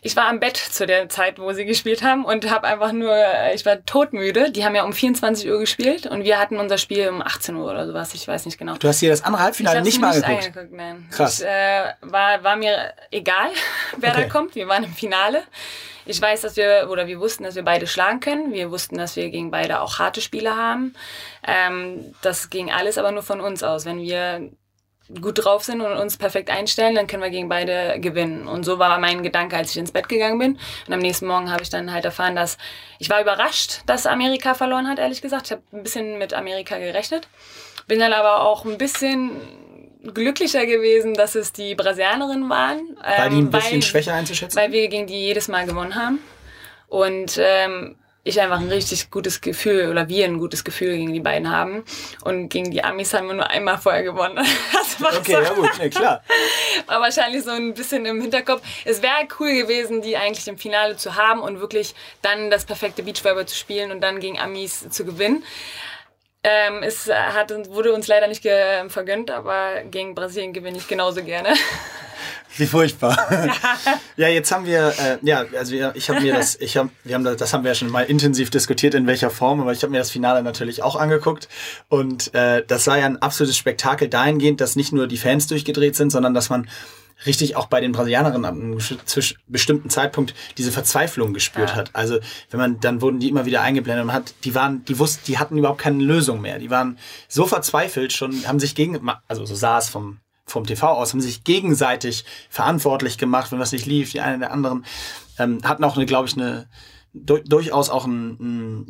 Ich war am Bett zu der Zeit, wo sie gespielt haben und habe einfach nur, äh, ich war todmüde. Die haben ja um 24 Uhr gespielt und wir hatten unser Spiel um 18 Uhr oder sowas, ich weiß nicht genau. Du hast dir das andere Halbfinale nicht mal geguckt. angeguckt, nein. Krass. Ich, äh, war, war mir egal, wer Okay. da kommt. Wir waren im Finale. Ich weiß, dass wir, oder wir wussten, dass wir beide schlagen können. Wir wussten, dass wir gegen beide auch harte Spiele haben. Ähm, das ging alles aber nur von uns aus. Wenn wir gut drauf sind und uns perfekt einstellen, dann können wir gegen beide gewinnen. Und so war mein Gedanke, als ich ins Bett gegangen bin. Und am nächsten Morgen habe ich dann halt erfahren, dass ich war überrascht, dass Amerika verloren hat, ehrlich gesagt. Ich habe ein bisschen mit Amerika gerechnet. Bin dann aber auch ein bisschen glücklicher gewesen, dass es die Brasilianerinnen waren. War die ähm, ein bisschen weil- schwächer einzuschätzen? Weil wir gegen die jedes Mal gewonnen haben. Und ähm, ich einfach ein richtig gutes Gefühl oder wir ein gutes Gefühl gegen die beiden haben. Und gegen die Amis haben wir nur einmal vorher gewonnen. Das war, okay, so, ja gut, ne, klar. war wahrscheinlich so ein bisschen im Hinterkopf. Es wäre cool gewesen, die eigentlich im Finale zu haben und wirklich dann das perfekte Beachvolleyball zu spielen und dann gegen Amis zu gewinnen. Ähm, es hat, wurde uns leider nicht vergönnt, aber gegen Brasilien gewinne ich genauso gerne. Wie furchtbar. ja, jetzt haben wir, äh, ja, also ich habe mir das, ich habe, wir haben das, das haben wir ja schon mal intensiv diskutiert, in welcher Form, aber ich habe mir das Finale natürlich auch angeguckt und äh, das war ja ein absolutes Spektakel dahingehend, dass nicht nur die Fans durchgedreht sind, sondern dass man richtig auch bei den Brasilianerinnen ab einem bestimmten Zeitpunkt diese Verzweiflung gespürt Ja. hat. Also wenn man, dann wurden die immer wieder eingeblendet und man hat, die waren, die wussten, die hatten überhaupt keine Lösung mehr. Die waren so verzweifelt schon, haben sich gegen, also so sah es vom vom TV aus, haben sich gegenseitig verantwortlich gemacht, wenn was nicht lief, die einen der anderen, ähm, hatten auch glaube ich, eine du durchaus auch ein, ein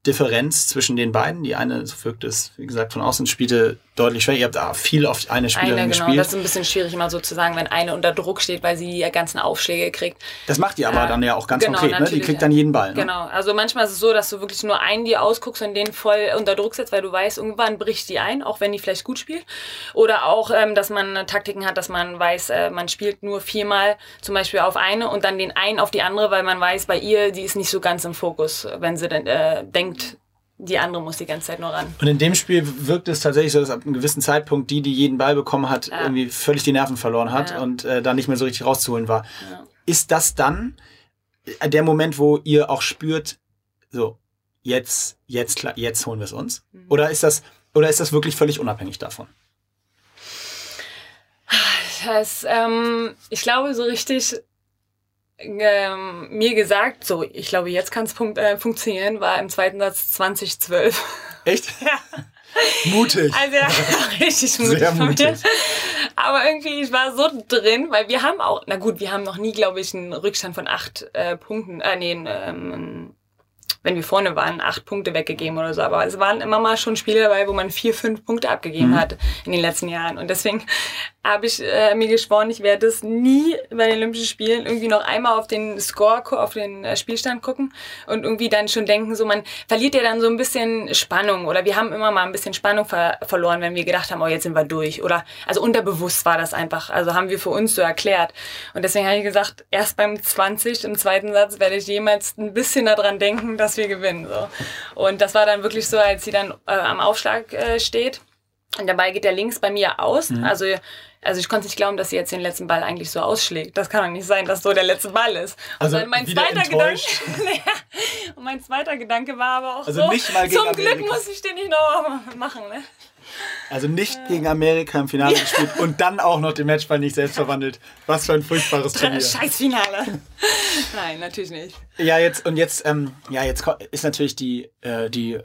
Leistungsdifferenz zwischen den beiden. Die eine, so wirkt es, wie gesagt, von außen spielte deutlich schwer. Ihr habt da viel auf eine Spielerin Eine, genau. gespielt. Das ist ein bisschen schwierig immer so zu sagen, wenn eine unter Druck steht, weil sie die ganzen Aufschläge kriegt. Das macht die aber Ja, dann ja auch ganz genau, konkret, ne? Die kriegt dann jeden Ball. Ne? Genau. Also manchmal ist es so, dass du wirklich nur einen dir ausguckst und den voll unter Druck setzt, weil du weißt, irgendwann bricht die ein, auch wenn die vielleicht gut spielt. Oder auch, ähm, dass man Taktiken hat, dass man weiß, äh, man spielt nur viermal zum Beispiel auf eine und dann den einen auf die andere, weil man weiß, bei ihr, die ist nicht so ganz im Fokus, wenn sie dann äh, denkt, die andere muss die ganze Zeit nur ran. Und in dem Spiel wirkt es tatsächlich so, dass ab einem gewissen Zeitpunkt die, die jeden Ball bekommen hat, Ja. irgendwie völlig die Nerven verloren hat Ja. und äh, da nicht mehr so richtig rauszuholen war. Ist das dann äh, der Moment, wo ihr auch spürt, so, jetzt, jetzt, jetzt holen wir es uns? Mhm. Oder ist das, oder ist das wirklich völlig unabhängig davon? Das, ähm, ich glaube, so richtig ähm, mir gesagt, so, ich glaube, jetzt kann es fun äh, funktionieren, war im zweiten Satz 2012. Echt? Mutig. Also ja, richtig mutig. Sehr von mir. mutig. Aber irgendwie, ich war so drin, weil wir haben auch, na gut, wir haben noch nie, glaube ich, einen Rückstand von acht äh, Punkten, äh, nee, ähm, wenn wir vorne waren, acht Punkte weggegeben oder so. Aber es waren immer mal schon Spiele dabei, wo man vier, fünf Punkte abgegeben hat in den letzten Jahren. Und deswegen habe ich äh, mir geschworen, ich werde es nie bei den Olympischen Spielen irgendwie noch einmal auf den Score, auf den äh, Spielstand gucken und irgendwie dann schon denken, so man verliert ja dann so ein bisschen Spannung oder wir haben immer mal ein bisschen Spannung ver verloren, wenn wir gedacht haben, oh jetzt sind wir durch oder also unterbewusst war das einfach, also haben wir für uns so erklärt und deswegen habe ich gesagt, erst beim 20 im zweiten Satz werde ich jemals ein bisschen daran denken, dass wir gewinnen so und das war dann wirklich so, als sie dann äh, am Aufschlag äh, steht und der Ball geht ja links bei mir aus. Mhm. Also, also ich konnte nicht glauben, dass sie jetzt den letzten Ball eigentlich so ausschlägt. Das kann doch nicht sein, dass so der letzte Ball ist. Und Also mein zweiter Gedanke. enttäuscht. ja, und mein zweiter Gedanke war aber auch Also so. nicht mal gegen zum Glück muss ich den nicht noch machen. Ne? Also nicht gegen Amerika im Finale gespielt und dann auch noch den Matchball nicht selbst verwandelt. Was für ein furchtbares Turnier. Scheißfinale. Nein, natürlich nicht. Ja, jetzt und jetzt, ähm, ja, jetzt ist natürlich die, äh, die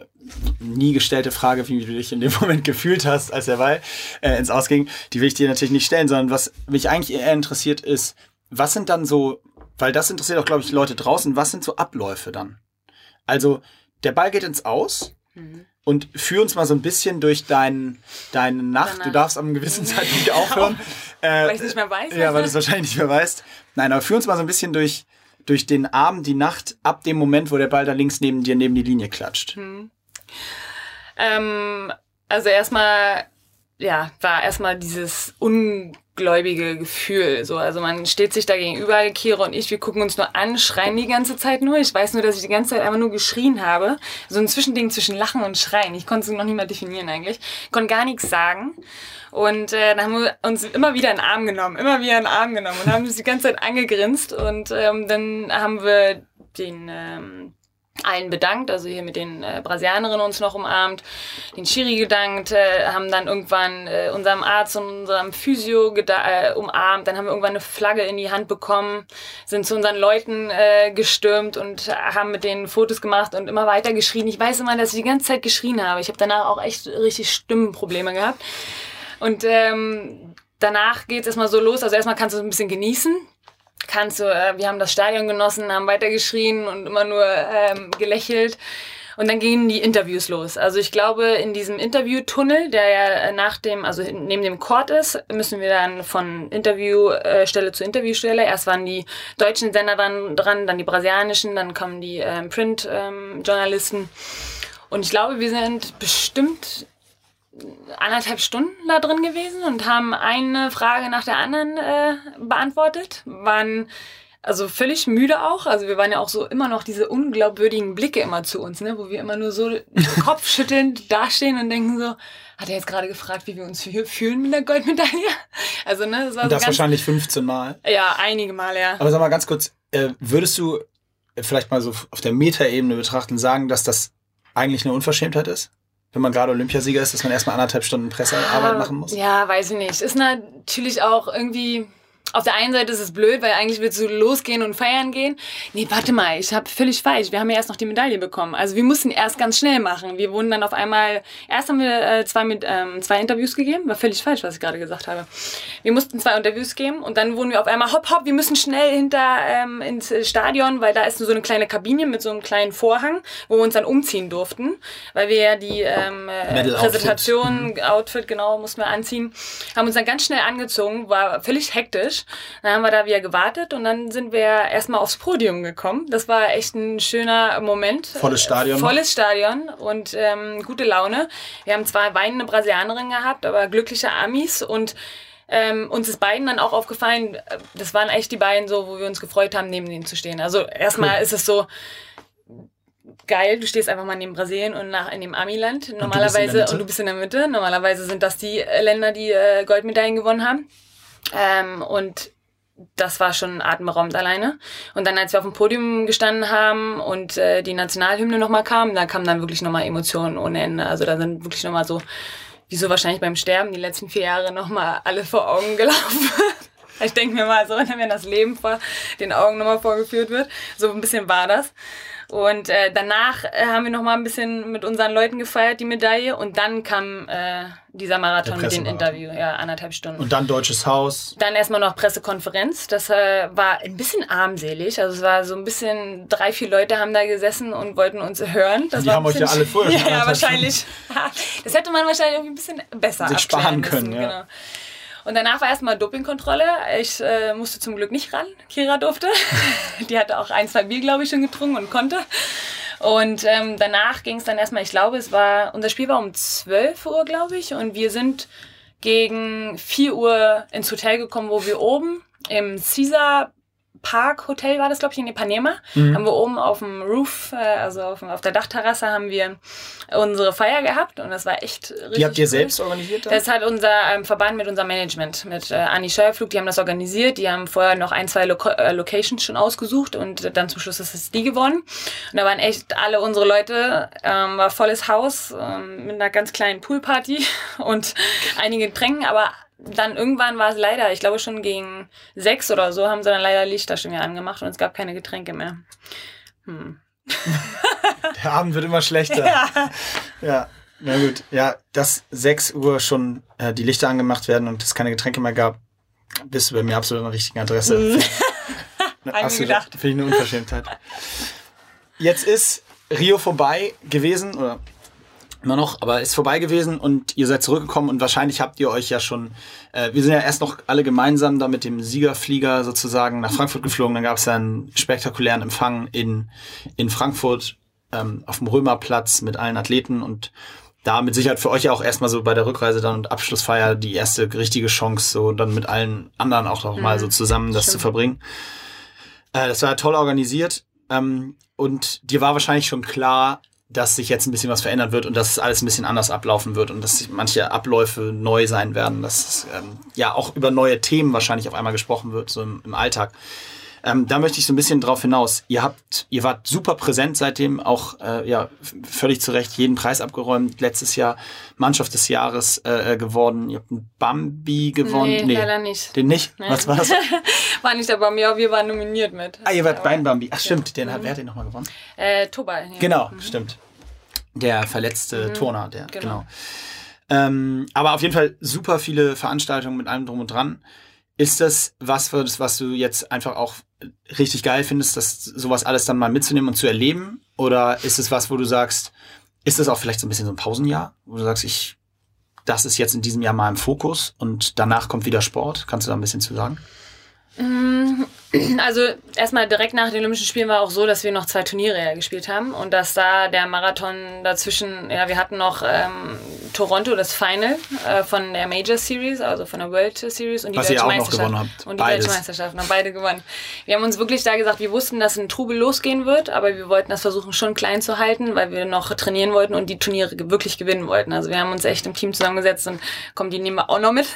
nie gestellte Frage, wie du dich in dem Moment gefühlt hast, als der Ball äh, ins Ausging. Die will ich dir natürlich nicht stellen, sondern was mich eigentlich eher interessiert ist, was sind dann so, weil das interessiert auch, glaube ich, Leute draußen, was sind so Abläufe dann? Also, der Ball geht ins Aus und führ uns mal so ein bisschen durch dein, deine Nacht. Du Danach. darfst am gewissen Zeitpunkt aufhören. Äh, Weil ich es nicht mehr weiß. ja, weil du es wahrscheinlich nicht mehr weißt. Nein, aber führ uns mal so ein bisschen durch, durch den Abend, die Nacht, ab dem Moment, wo der Ball da links neben dir, neben die Linie klatscht. Ähm, also erstmal, ja, war erstmal dieses ungläubige Gefühl. So, also man steht sich da gegenüber, Kira und ich, wir gucken uns nur an, schreien die ganze Zeit nur. Ich weiß nur, dass ich die ganze Zeit einfach nur geschrien habe. So ein Zwischending zwischen Lachen und Schreien. Ich konnte es noch nicht mal definieren eigentlich. Konnte gar nichts sagen. Und äh, dann haben wir uns immer wieder in den Arm genommen, immer wieder in den Arm genommen und haben uns die ganze Zeit angegrinst. Und ähm, dann haben wir den ähm, allen bedankt, also hier mit den äh, Brasilianerinnen uns noch umarmt, den Schiri gedankt, äh, haben dann irgendwann äh, unserem Arzt und unserem Physio äh, umarmt, dann haben wir irgendwann eine Flagge in die Hand bekommen, sind zu unseren Leuten äh, gestürmt und haben mit denen Fotos gemacht und immer weiter geschrien. Ich weiß immer, dass ich die ganze Zeit geschrien habe. Ich habe danach auch echt richtig Stimmenprobleme gehabt. Und ähm, danach geht's erstmal so los. Also erstmal kannst du es ein bisschen genießen. Kannst du, äh, wir haben das Stadion genossen, haben weiter geschrien und immer nur ähm, gelächelt. Und dann gingen die Interviews los. Also ich glaube, in diesem Interviewtunnel, der ja nach dem, also neben dem Court ist, müssen wir dann von Interviewstelle zu Interviewstelle. Erst waren die deutschen Sender dann dran, dann die brasilianischen, dann kommen die ähm, Print-Journalisten. Und ich glaube, wir sind bestimmt anderthalb Stunden da drin gewesen und haben eine Frage nach der anderen äh, beantwortet. Waren also völlig müde auch. Also wir waren ja auch so immer noch diese unglaubwürdigen Blicke immer zu uns, ne, wo wir immer nur so kopfschüttelnd dastehen und denken so, hat er jetzt gerade gefragt, wie wir uns fühlen mit der Goldmedaille? Also, ne, das war und das so wahrscheinlich 15 Mal. Ja, einige Mal, ja. Aber sag mal ganz kurz, äh, würdest du vielleicht mal so auf der Metaebene betrachten, sagen, dass das eigentlich eine Unverschämtheit ist? Wenn man gerade Olympiasieger ist, dass man erstmal anderthalb Stunden Pressearbeit machen muss? Ja, weiß ich nicht. Ist natürlich auch irgendwie auf der einen Seite ist es blöd, weil eigentlich willst du losgehen und feiern gehen. Nee, warte mal, ich habe völlig falsch. Wir haben ja erst noch die Medaille bekommen. Also wir mussten erst ganz schnell machen. Wir wurden dann auf einmal, erst haben wir äh, zwei, mit, ähm, zwei Interviews gegeben. War völlig falsch, was ich gerade gesagt habe. Wir mussten zwei Interviews geben und dann wurden wir auf einmal, hopp, hopp, wir müssen schnell hinter ähm, ins Stadion, weil da ist so eine kleine Kabine mit so einem kleinen Vorhang, wo wir uns dann umziehen durften, weil wir ja die ähm, Präsentation, Outfit. Outfit, genau, mussten wir anziehen. Haben uns dann ganz schnell angezogen, war völlig hektisch. Dann haben wir da wieder gewartet und dann sind wir erstmal aufs Podium gekommen. Das war echt ein schöner Moment. Volles Stadion. Volles Stadion und ähm, gute Laune. Wir haben zwar weinende Brasilianerinnen gehabt, aber glückliche Amis und ähm, uns ist beiden dann auch aufgefallen, äh, das waren echt die beiden so, wo wir uns gefreut haben, neben denen zu stehen. Also erstmal cool. ist es so, geil, du stehst einfach mal neben Brasilien und nach in dem Amiland normalerweise und du, und du bist in der Mitte. Normalerweise sind das die Länder, die äh, Goldmedaillen gewonnen haben. Ähm, und das war schon atemberaubend alleine. Und dann, als wir auf dem Podium gestanden haben und äh, die Nationalhymne nochmal kam, da kamen dann wirklich nochmal Emotionen ohne Ende. Also da sind wirklich nochmal so, wie so wahrscheinlich beim Sterben, die letzten vier Jahre nochmal alle vor Augen gelaufen. ich denke mir mal so, wenn das Leben vor den Augen nochmal vorgeführt wird. So ein bisschen war das. Und äh, danach äh, haben wir noch mal ein bisschen mit unseren Leuten gefeiert, die Medaille. Und dann kam äh, dieser Marathon mit dem Interview, ja, anderthalb Stunden. Und dann Deutsches Haus. Dann erstmal noch Pressekonferenz. Das äh, war ein bisschen armselig. Also es war so ein bisschen, drei, vier Leute haben da gesessen und wollten uns hören. Das die haben euch ja alle vorher schon Ja, wahrscheinlich. das hätte man wahrscheinlich irgendwie ein bisschen besser Sich sparen können, ja. Genau. Und danach war erstmal Dopingkontrolle. Ich äh, musste zum Glück nicht ran. Kira durfte. Die hatte auch ein, zwei Bier, glaube ich, schon getrunken und konnte. Und ähm, danach ging es dann erstmal, ich glaube, es war, unser Spiel war um 12 Uhr, glaube ich. Und wir sind gegen 4 Uhr ins Hotel gekommen, wo wir oben im Caesar Park Hotel war das, glaube ich, in Ipanema. Mhm. Haben wir oben auf dem Roof, äh, also auf, auf, der Dachterrasse, haben wir unsere Feier gehabt und das war echt richtig. Die habt ihr cool. selbst organisiert? Dann? Das hat unser ähm, Verband mit unserem Management, mit äh, Anni Scheuerflug, die haben das organisiert. Die haben vorher noch ein, zwei Loco äh, Locations schon ausgesucht und dann zum Schluss ist es die gewonnen. Und da waren echt alle unsere Leute, ähm, war volles Haus ähm, mit einer ganz kleinen Poolparty und einigen Getränken, aber dann irgendwann war es leider, ich glaube schon gegen sechs oder so, haben sie dann leider Lichter schon wieder angemacht und es gab keine Getränke mehr. Hm. Der Abend wird immer schlechter. Ja. ja. Na gut, ja, dass 6 Uhr schon äh, die Lichter angemacht werden und es keine Getränke mehr gab, bist du bei mir absolut an der richtigen Adresse. Mhm. Finde ich eine Unverschämtheit. Jetzt ist Rio vorbei gewesen, oder immer noch, aber ist vorbei gewesen und ihr seid zurückgekommen und wahrscheinlich habt ihr euch ja schon, äh, wir sind ja erst noch alle gemeinsam da mit dem Siegerflieger sozusagen nach Frankfurt geflogen, dann gab es ja einen spektakulären Empfang in, in Frankfurt ähm, auf dem Römerplatz mit allen Athleten und da mit Sicherheit für euch ja auch erstmal so bei der Rückreise dann und Abschlussfeier die erste richtige Chance, so dann mit allen anderen auch noch mhm. mal so zusammen das Stimmt. zu verbringen. Äh, das war toll organisiert ähm, und dir war wahrscheinlich schon klar, dass sich jetzt ein bisschen was verändern wird und dass alles ein bisschen anders ablaufen wird und dass manche Abläufe neu sein werden, dass ähm, ja auch über neue Themen wahrscheinlich auf einmal gesprochen wird, so im, im Alltag. Ähm, da möchte ich so ein bisschen drauf hinaus. Ihr habt, ihr wart super präsent seitdem, auch äh, ja völlig zu Recht jeden Preis abgeräumt. Letztes Jahr Mannschaft des Jahres äh, äh geworden. Ihr habt einen Bambi gewonnen. Nee, nee leider nicht. Den nicht? Nee. Was war das? war nicht der Bambi, aber wir waren nominiert mit. Ah, ihr wart beim Bambi. Ach stimmt, den hat, mhm. wer hat den nochmal gewonnen? Äh, Tobal. Ja. Genau, mhm. stimmt. Der verletzte mhm. Turner, der, genau. genau. Ähm, aber auf jeden Fall super viele Veranstaltungen mit allem drum und dran. Ist das was, was du jetzt einfach auch richtig geil findest, das sowas alles dann mal mitzunehmen und zu erleben? Oder ist es was, wo du sagst, ist das auch vielleicht so ein bisschen so ein Pausenjahr, wo du sagst, ich, das ist jetzt in diesem Jahr mal im Fokus und danach kommt wieder Sport? Kannst du da ein bisschen zu sagen? Mm, also erstmal direkt nach den Olympischen Spielen war auch so, dass wir noch zwei Turniere gespielt haben und dass da der Marathon dazwischen, ja, wir hatten noch ähm, Toronto das Final äh, von der Major Series, also von der World Series und die Was Deutsche Meisterschaft. Und die Beides. Deutsche Meisterschaft haben beide gewonnen. Wir haben uns wirklich da gesagt, wir wussten, dass ein Trubel losgehen wird, aber wir wollten das versuchen schon klein zu halten, weil wir noch trainieren wollten und die Turniere wirklich gewinnen wollten. Also wir haben uns echt im Team zusammengesetzt und kommen, die nehmen wir auch noch mit.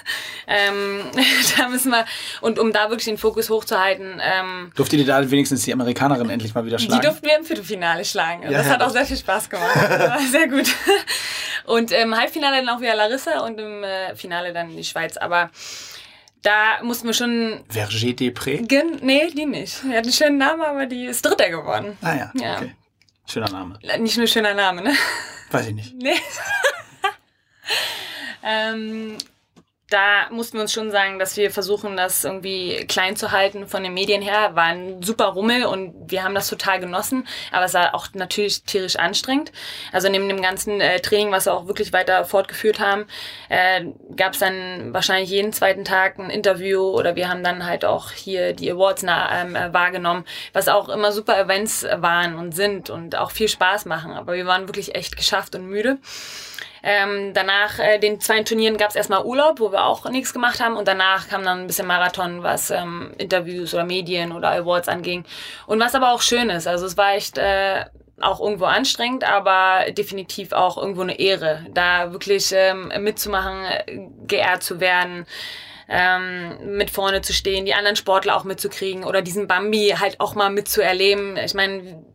Ähm, da müssen wir, und um da wirklich den Fokus hochzuhalten, ähm, Durftet ihr da wenigstens die Amerikanerin endlich mal wieder die schlagen? durften wir im Viertelfinale schlagen. Ja, das hat ja. auch sehr viel Spaß gemacht. War sehr gut. Und im Halbfinale dann auch wieder Larissa und im äh, Finale dann die Schweiz. Aber da mussten wir schon. Verger Depré? Nee, die nicht. Die hat einen schönen Namen, aber die ist Dritter geworden. Ah ja, Ja. okay. Schöner Name. Nicht nur schöner Name, ne? Weiß ich nicht. Nee. ähm, da mussten wir uns schon sagen, dass wir versuchen, das irgendwie klein zu halten von den Medien her. War ein super Rummel und wir haben das total genossen. Aber es war auch natürlich tierisch anstrengend. Also neben dem ganzen äh, Training, was wir auch wirklich weiter fortgeführt haben, äh, gab es dann wahrscheinlich jeden zweiten Tag ein Interview oder wir haben dann halt auch hier die Awards na, ähm, äh, wahrgenommen, was auch immer super Events waren und sind und auch viel Spaß machen. Aber wir waren wirklich echt geschafft und müde. Ähm, danach äh, den zwei Turnieren gab es erstmal Urlaub, wo wir auch nichts gemacht haben und danach kam dann ein bisschen Marathon, was ähm, Interviews oder Medien oder Awards anging. Und was aber auch schön ist. Also es war echt äh, auch irgendwo anstrengend, aber definitiv auch irgendwo eine Ehre, da wirklich ähm, mitzumachen, geehrt zu werden ähm, mit vorne zu stehen, die anderen Sportler auch mitzukriegen oder diesen Bambi halt auch mal mitzuerleben. Ich meine,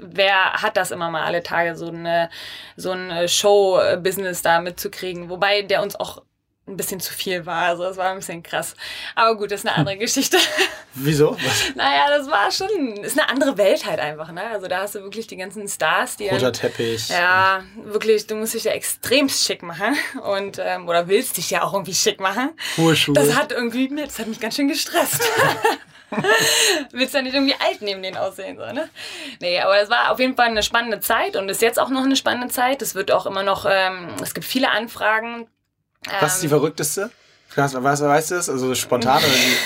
wer hat das immer mal alle Tage, so, eine, so ein äh, Show-Business da mitzukriegen? Wobei der uns auch ein bisschen zu viel war. Also das war ein bisschen krass. Aber gut, das ist eine andere Geschichte. Wieso? Was? naja, das war schon, ist eine andere Welt halt einfach, ne? Also da hast du wirklich die ganzen Stars, die Roter Teppich. ja, wirklich, du musst dich ja extrem schick machen und ähm, oder willst dich ja auch irgendwie schick machen. Hohe Schuhe. Das hat irgendwie, das hat mich ganz schön gestresst. Willst ja nicht irgendwie alt neben denen aussehen, so, ne? Nee, aber das war auf jeden Fall eine spannende Zeit und ist jetzt auch noch eine spannende Zeit. Es wird auch immer noch, ähm, es gibt viele Anfragen. Was ist die verrückteste? Was, was, weißt du das? Also spontan oder wie?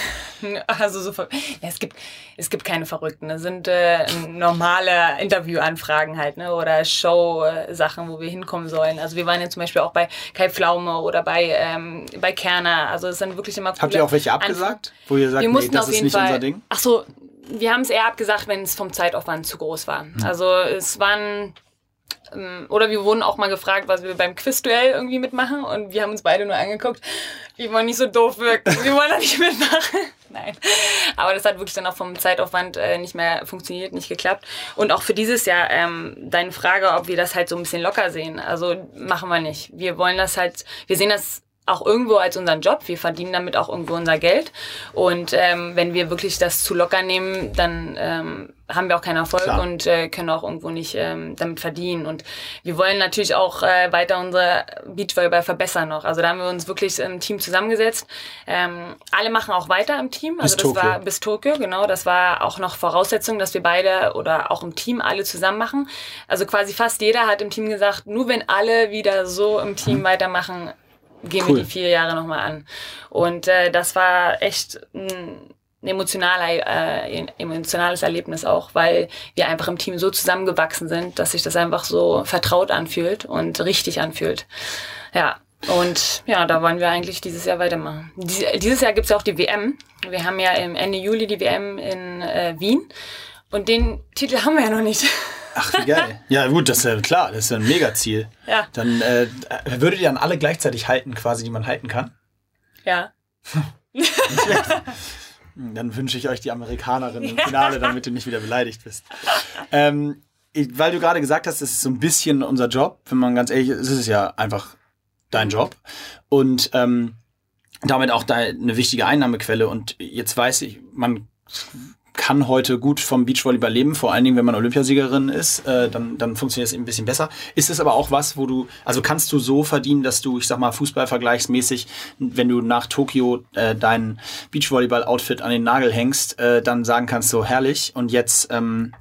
Also so ja, es gibt es gibt keine Verrückten. Es sind äh, normale Interviewanfragen halt, ne? Oder Show-Sachen, wo wir hinkommen sollen. Also wir waren jetzt zum Beispiel auch bei Kai Pflaume oder bei ähm, bei Kerner. Also es sind wirklich immer Habt ihr auch welche abgesagt? Wo ihr sagt, wir nee, das ist nicht Fall. unser Ding? Ach so, wir haben es eher abgesagt, wenn es vom Zeitaufwand zu groß war. Hm. Also es waren ähm, oder wir wurden auch mal gefragt, was wir beim Quizduell irgendwie mitmachen und wir haben uns beide nur angeguckt. Wir wollen nicht so doof wirken. Wir wollen da nicht mitmachen. Nein. Aber das hat wirklich dann auch vom Zeitaufwand äh, nicht mehr funktioniert, nicht geklappt. Und auch für dieses Jahr, ähm, deine Frage, ob wir das halt so ein bisschen locker sehen. Also machen wir nicht. Wir wollen das halt, wir sehen das auch irgendwo als unseren Job. Wir verdienen damit auch irgendwo unser Geld. Und ähm, wenn wir wirklich das zu locker nehmen, dann ähm, haben wir auch keinen Erfolg Klar. und äh, können auch irgendwo nicht ähm, damit verdienen. Und wir wollen natürlich auch äh, weiter unsere Beachvolleyball verbessern noch. Also da haben wir uns wirklich im Team zusammengesetzt. Ähm, alle machen auch weiter im Team. Also Bis das Tokio. war bis Tokio, genau. Das war auch noch Voraussetzung, dass wir beide oder auch im Team alle zusammen machen. Also quasi fast jeder hat im Team gesagt, nur wenn alle wieder so im Team weitermachen, gehen Cool. wir die vier Jahre nochmal an. Und äh, das war echt ein emotionaler, äh, emotionales Erlebnis auch, weil wir einfach im Team so zusammengewachsen sind, dass sich das einfach so vertraut anfühlt und richtig anfühlt. Ja. Und ja, da wollen wir eigentlich dieses Jahr weitermachen. Dies, dieses Jahr gibt's ja auch die WM. Wir haben ja im Ende Juli die WM in äh, Wien. Und den Titel haben wir ja noch nicht. Ach, wie geil. ja, gut, das ist ja klar, das ist ja ein Megaziel. Ja. Dann äh, würdet ihr dann alle gleichzeitig halten, quasi, die man halten kann? ja. Dann wünsche ich euch die Amerikanerin im Finale, damit du nicht wieder beleidigt bist. Ähm, weil du gerade gesagt hast, es ist so ein bisschen unser Job, wenn man ganz ehrlich ist, es ist ja einfach dein Job. Und ähm, damit auch deine wichtige Einnahmequelle. Und jetzt weiß ich, man kann heute gut vom Beachvolleyball leben, vor allen Dingen, wenn man Olympiasiegerin ist, äh, dann, dann funktioniert es ein bisschen besser. Ist es aber auch was, wo du, also kannst du so verdienen, dass du, ich sag mal, Fußballvergleichsmäßig, wenn du nach Tokio äh, dein Beachvolleyball-Outfit an den Nagel hängst, äh, dann sagen kannst, so herrlich und jetzt ähm,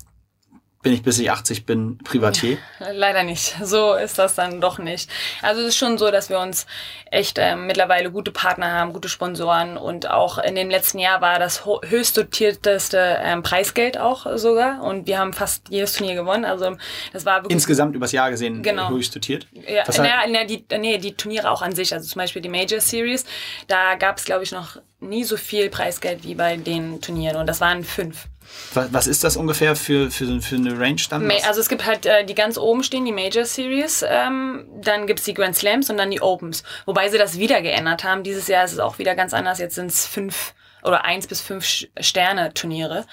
bin ich bis ich 80 bin Privatier? Leider nicht. So ist das dann doch nicht. Also es ist schon so, dass wir uns echt ähm, mittlerweile gute Partner haben, gute Sponsoren und auch in dem letzten Jahr war das höchst dotierteste ähm, Preisgeld auch sogar und wir haben fast jedes Turnier gewonnen. Also das war wirklich Insgesamt übers Jahr gesehen Genau. höchst dotiert? Ja, Was naja, na, die, nee, die Turniere auch an sich, also zum Beispiel die Major Series, da gab es, glaube ich, noch nie so viel Preisgeld wie bei den Turnieren und das waren fünf. Was, was ist das ungefähr für, für, für eine Range dann? Was- Also es gibt halt, äh, die ganz oben stehen, die Major Series, ähm, dann gibt's die Grand Slams und dann die Opens. Wobei sie das wieder geändert haben. Dieses Jahr ist es auch wieder ganz anders. Jetzt sind's fünf oder eins bis fünf Sch- Sterne-Turniere.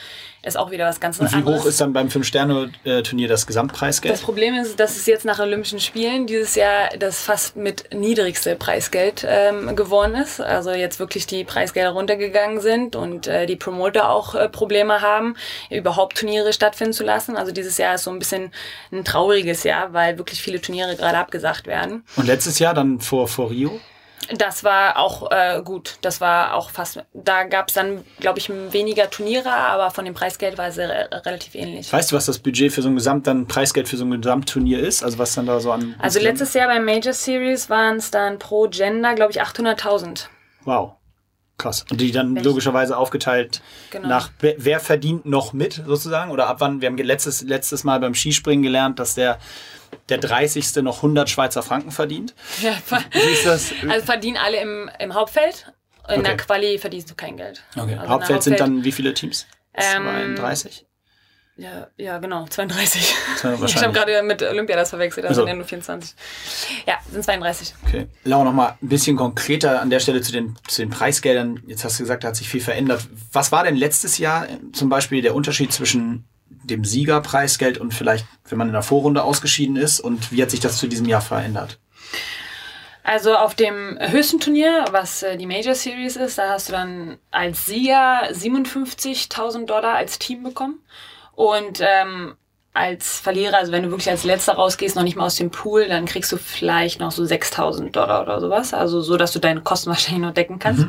Ist auch wieder was ganz Und wie anderes. hoch ist dann beim Fünf-Sterne-Turnier das Gesamtpreisgeld? Das Problem ist, dass es jetzt nach Olympischen Spielen dieses Jahr das fast mit niedrigste Preisgeld ähm, geworden ist. Also jetzt wirklich die Preisgelder runtergegangen sind und äh, die Promoter auch äh, Probleme haben, überhaupt Turniere stattfinden zu lassen. Also dieses Jahr ist so ein bisschen ein trauriges Jahr, weil wirklich viele Turniere gerade abgesagt werden. Und letztes Jahr dann vor, vor Rio? Das war auch äh, gut. Das war auch fast. Da gab es dann, glaube ich, weniger Turniere, aber von dem Preisgeld war es re relativ ähnlich. Weißt du, was das Budget für so ein Gesamt, dann Preisgeld für so ein Gesamtturnier ist? Also was dann da so an... Also letztes Jahr beim Major Series waren es dann pro Gender, glaube ich, 800.000. Wow. Krass. Und die dann logischerweise aufgeteilt Genau. nach, wer, verdient noch mit, sozusagen? Oder ab wann? Wir haben letztes, letztes Mal beim Skispringen gelernt, dass der, der 30. noch 100 Schweizer Franken verdient. Ja, also verdienen alle im, im Hauptfeld. In Okay. der Quali verdienst du kein Geld. Okay. Also der Hauptfeld sind Hauptfeld- dann wie viele Teams? Ähm, 32? Ja, ja, genau, 32. Zwei- Ich habe gerade mit Olympia das verwechselt, Also. sind ja nur 24. Ja, sind 32. Okay. Laura, noch mal ein bisschen konkreter an der Stelle zu den, zu den Preisgeldern. Jetzt hast du gesagt, da hat sich viel verändert. Was war denn letztes Jahr äh, zum Beispiel der Unterschied zwischen dem Siegerpreisgeld und vielleicht, wenn man in der Vorrunde ausgeschieden ist? Und wie hat sich das zu diesem Jahr verändert? Also auf dem höchsten Turnier, was äh, die Major Series ist, da hast du dann als Sieger 57.000 Dollar als Team bekommen. Und ähm, als Verlierer, also wenn du wirklich als Letzter rausgehst, noch nicht mal aus dem Pool, dann kriegst du vielleicht noch so 6.000 Dollar oder sowas. Also so, dass du deine Kosten wahrscheinlich noch decken kannst.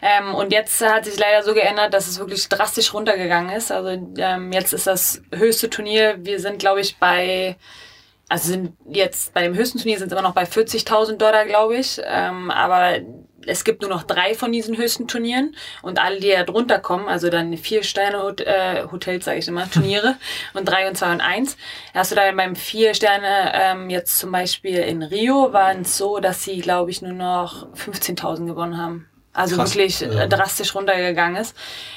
Ähm, und jetzt hat sich leider so geändert, dass es wirklich drastisch runtergegangen ist. Also ähm, jetzt ist das höchste Turnier, wir sind glaube ich bei also sind jetzt bei dem höchsten Turnier sind es immer noch bei 40.000 Dollar, glaube ich. Ähm, aber es gibt nur noch drei von diesen höchsten Turnieren und alle, die da drunter kommen, also dann vier Sterne Hot- äh, Hotels, sage ich immer, Turniere und drei und zwei und eins. Hast du da beim vier Sterne ähm, jetzt zum Beispiel in Rio waren es so, dass sie, glaube ich, nur noch 15.000 gewonnen haben. Also Krass. wirklich äh, drastisch runtergegangen ist.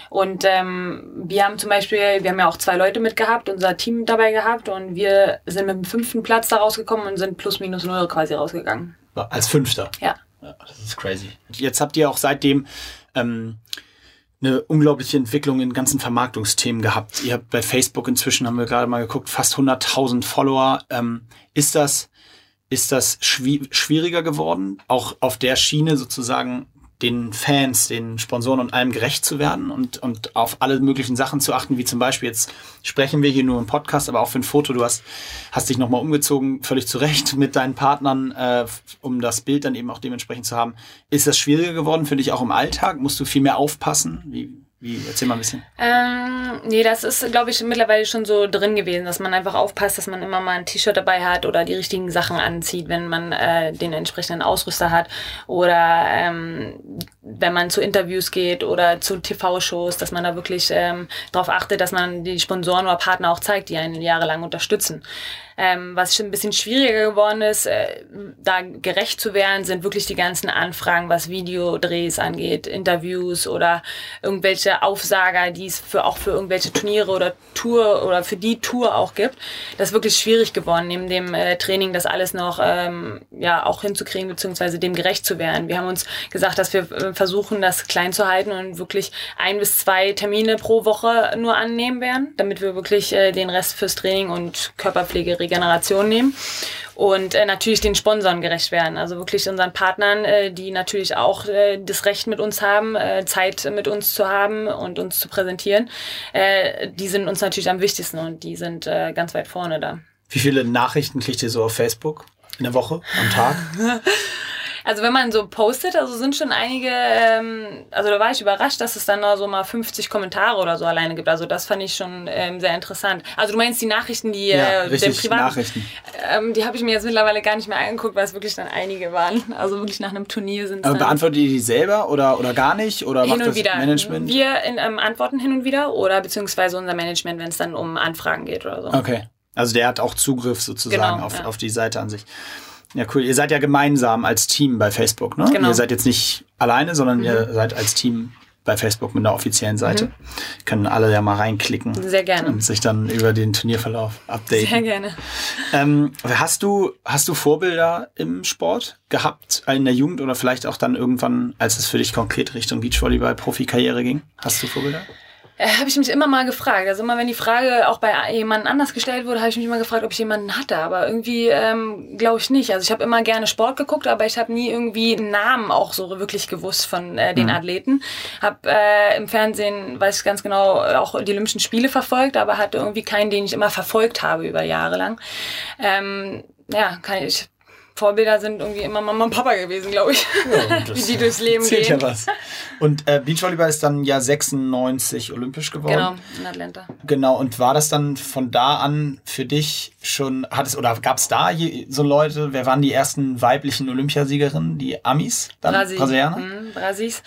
Und ähm, wir haben zum Beispiel, wir haben ja auch zwei Leute mitgehabt, unser Team dabei gehabt und wir sind mit dem fünften Platz da rausgekommen und sind plus minus null quasi rausgegangen. Als Fünfter. Ja. Das ist crazy. Jetzt habt ihr auch seitdem ähm, eine unglaubliche Entwicklung in ganzen Vermarktungsthemen gehabt. Ihr habt bei Facebook inzwischen, haben wir gerade mal geguckt, fast 100.000 Follower. Ähm, ist das, ist das schwi schwieriger geworden, auch auf der Schiene sozusagen den Fans, den Sponsoren und allem gerecht zu werden und, und auf alle möglichen Sachen zu achten, wie zum Beispiel jetzt sprechen wir hier nur im Podcast, aber auch für ein Foto. Du hast, hast dich nochmal umgezogen, völlig zurecht mit deinen Partnern, äh, um das Bild dann eben auch dementsprechend zu haben. Ist das schwieriger geworden für dich auch im Alltag? Musst du viel mehr aufpassen? Wie, wie, erzähl mal ein bisschen. Ähm, nee, das ist, glaube ich, mittlerweile schon so drin gewesen, dass man einfach aufpasst, dass man immer mal ein T-Shirt dabei hat oder die richtigen Sachen anzieht, wenn man äh, den entsprechenden Ausrüster hat. Oder ähm, wenn man zu Interviews geht oder zu TV-Shows, dass man da wirklich ähm, darauf achtet, dass man die Sponsoren oder Partner auch zeigt, die einen jahrelang unterstützen. Ähm, was schon ein bisschen schwieriger geworden ist, äh, da gerecht zu werden, sind wirklich die ganzen Anfragen, was Videodrehs angeht, Interviews oder irgendwelche Aufsager, die es für auch für irgendwelche Turniere oder Tour oder für die Tour auch gibt. Das ist wirklich schwierig geworden, neben dem äh, Training das alles noch ähm, ja auch hinzukriegen beziehungsweise dem gerecht zu werden. Wir haben uns gesagt, dass wir äh, versuchen, das klein zu halten und wirklich ein bis zwei Termine pro Woche nur annehmen werden, damit wir wirklich äh, den Rest fürs Training und Körperpflege, Regeneration nehmen und äh, natürlich den Sponsoren gerecht werden. Also wirklich unseren Partnern, äh, die natürlich auch äh, das Recht mit uns haben, äh, Zeit mit uns zu haben und uns zu präsentieren. Äh, die sind uns natürlich am wichtigsten und die sind äh, ganz weit vorne da. Wie viele Nachrichten kriegt ihr so auf Facebook in der Woche, am Tag? Also wenn man so postet, also sind schon einige, ähm, also da war ich überrascht, dass es dann noch so mal 50 Kommentare oder so alleine gibt. Also das fand ich schon ähm, sehr interessant. Also du meinst die Nachrichten, die Ja, äh, richtig, den privaten, Nachrichten. Ähm, die habe ich mir jetzt mittlerweile gar nicht mehr angeguckt, weil es wirklich dann einige waren. Also wirklich nach einem Turnier sind es Aber beantwortet ihr die selber oder, oder gar nicht? Oder hin macht und das wieder. Management? Wir in, ähm, antworten hin und wieder oder beziehungsweise unser Management, wenn es dann um Anfragen geht oder so. Okay. Also der hat auch Zugriff sozusagen Genau, auf, ja. auf die Seite an sich. Ja, cool. Ihr seid ja gemeinsam als Team bei Facebook, ne? Genau. Ihr seid jetzt nicht alleine, sondern ihr seid als Team bei Facebook mit einer offiziellen Seite. Können alle ja mal reinklicken. Mhm. Sehr gerne. Und sich dann über den Turnierverlauf updaten. Sehr gerne. Ähm, hast du, hast du Vorbilder im Sport gehabt, in der Jugend oder vielleicht auch dann irgendwann, als es für dich konkret Richtung Beachvolleyball Profikarriere ging? Hast du Vorbilder? Äh, habe ich mich immer mal gefragt. Also immer, wenn die Frage auch bei jemandem anders gestellt wurde, habe ich mich immer gefragt, ob ich jemanden hatte. Aber irgendwie ähm, glaube ich nicht. Also ich habe immer gerne Sport geguckt, aber ich habe nie irgendwie einen Namen auch so wirklich gewusst von äh, den Athleten. Habe äh, im Fernsehen, weiß ich ganz genau, auch die Olympischen Spiele verfolgt, aber hatte irgendwie keinen, den ich immer verfolgt habe über Jahre lang. Ähm, ja, kann ich. Vorbilder sind irgendwie immer Mama und Papa gewesen, glaube ich. Wie die durchs Leben Zählt gehen. ja was. Und äh, Beachvolleyball ist dann ja 96 olympisch geworden. Genau, in Atlanta. Genau, und war das dann von da an für dich schon, hat es, oder gab es da je, so Leute, wer waren die ersten weiblichen Olympiasiegerinnen? Die Amis? Dann? Brasil. Brasilianer? Mhm, Brasis.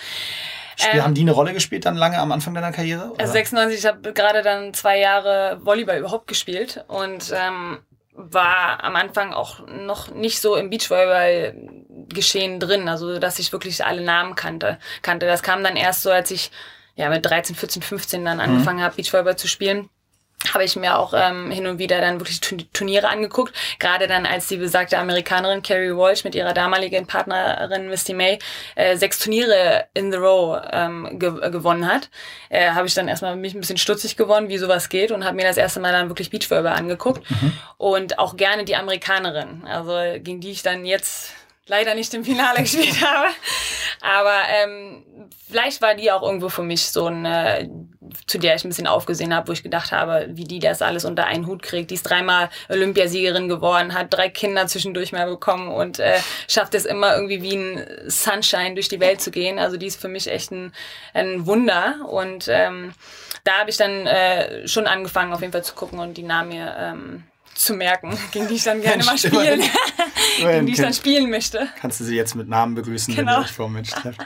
Spiel, Ähm, haben die eine Rolle gespielt dann lange am Anfang deiner Karriere? oder? Also 96, ich habe gerade dann zwei Jahre Volleyball überhaupt gespielt und ähm, war am Anfang auch noch nicht so im Beachvolleyball-Geschehen drin, also dass ich wirklich alle Namen kannte. kannte. Das kam dann erst so, als ich ja mit 13, 14, 15 dann angefangen habe, Beachvolleyball zu spielen habe ich mir auch ähm, hin und wieder dann wirklich Turn- Turniere angeguckt. Gerade dann, als die besagte Amerikanerin Carrie Walsh mit ihrer damaligen Partnerin Misty May äh, sechs Turniere in the row ähm, ge äh, gewonnen hat, äh, habe ich dann erstmal mich ein bisschen stutzig geworden, wie sowas geht und habe mir das erste Mal dann wirklich Beachvolleyball angeguckt. Und auch gerne die Amerikanerin, also gegen die ich dann jetzt leider nicht im Finale gespielt habe. Aber ähm, vielleicht war die auch irgendwo für mich so eine, zu der ich ein bisschen aufgesehen habe, wo ich gedacht habe, wie die das alles unter einen Hut kriegt. Die ist dreimal Olympiasiegerin geworden, hat drei Kinder zwischendurch mal bekommen und äh, schafft es immer irgendwie wie ein Sunshine durch die Welt zu gehen. Also die ist für mich echt ein, ein Wunder. Und ähm, da habe ich dann äh, schon angefangen, auf jeden Fall zu gucken und die Namen mir ähm, zu merken, gegen die ich dann gerne mal Mensch, spielen, gegen die ich dann spielen möchte. Kannst du sie jetzt mit Namen begrüßen, wenn Genau. ihr euch vor dem Match trefft.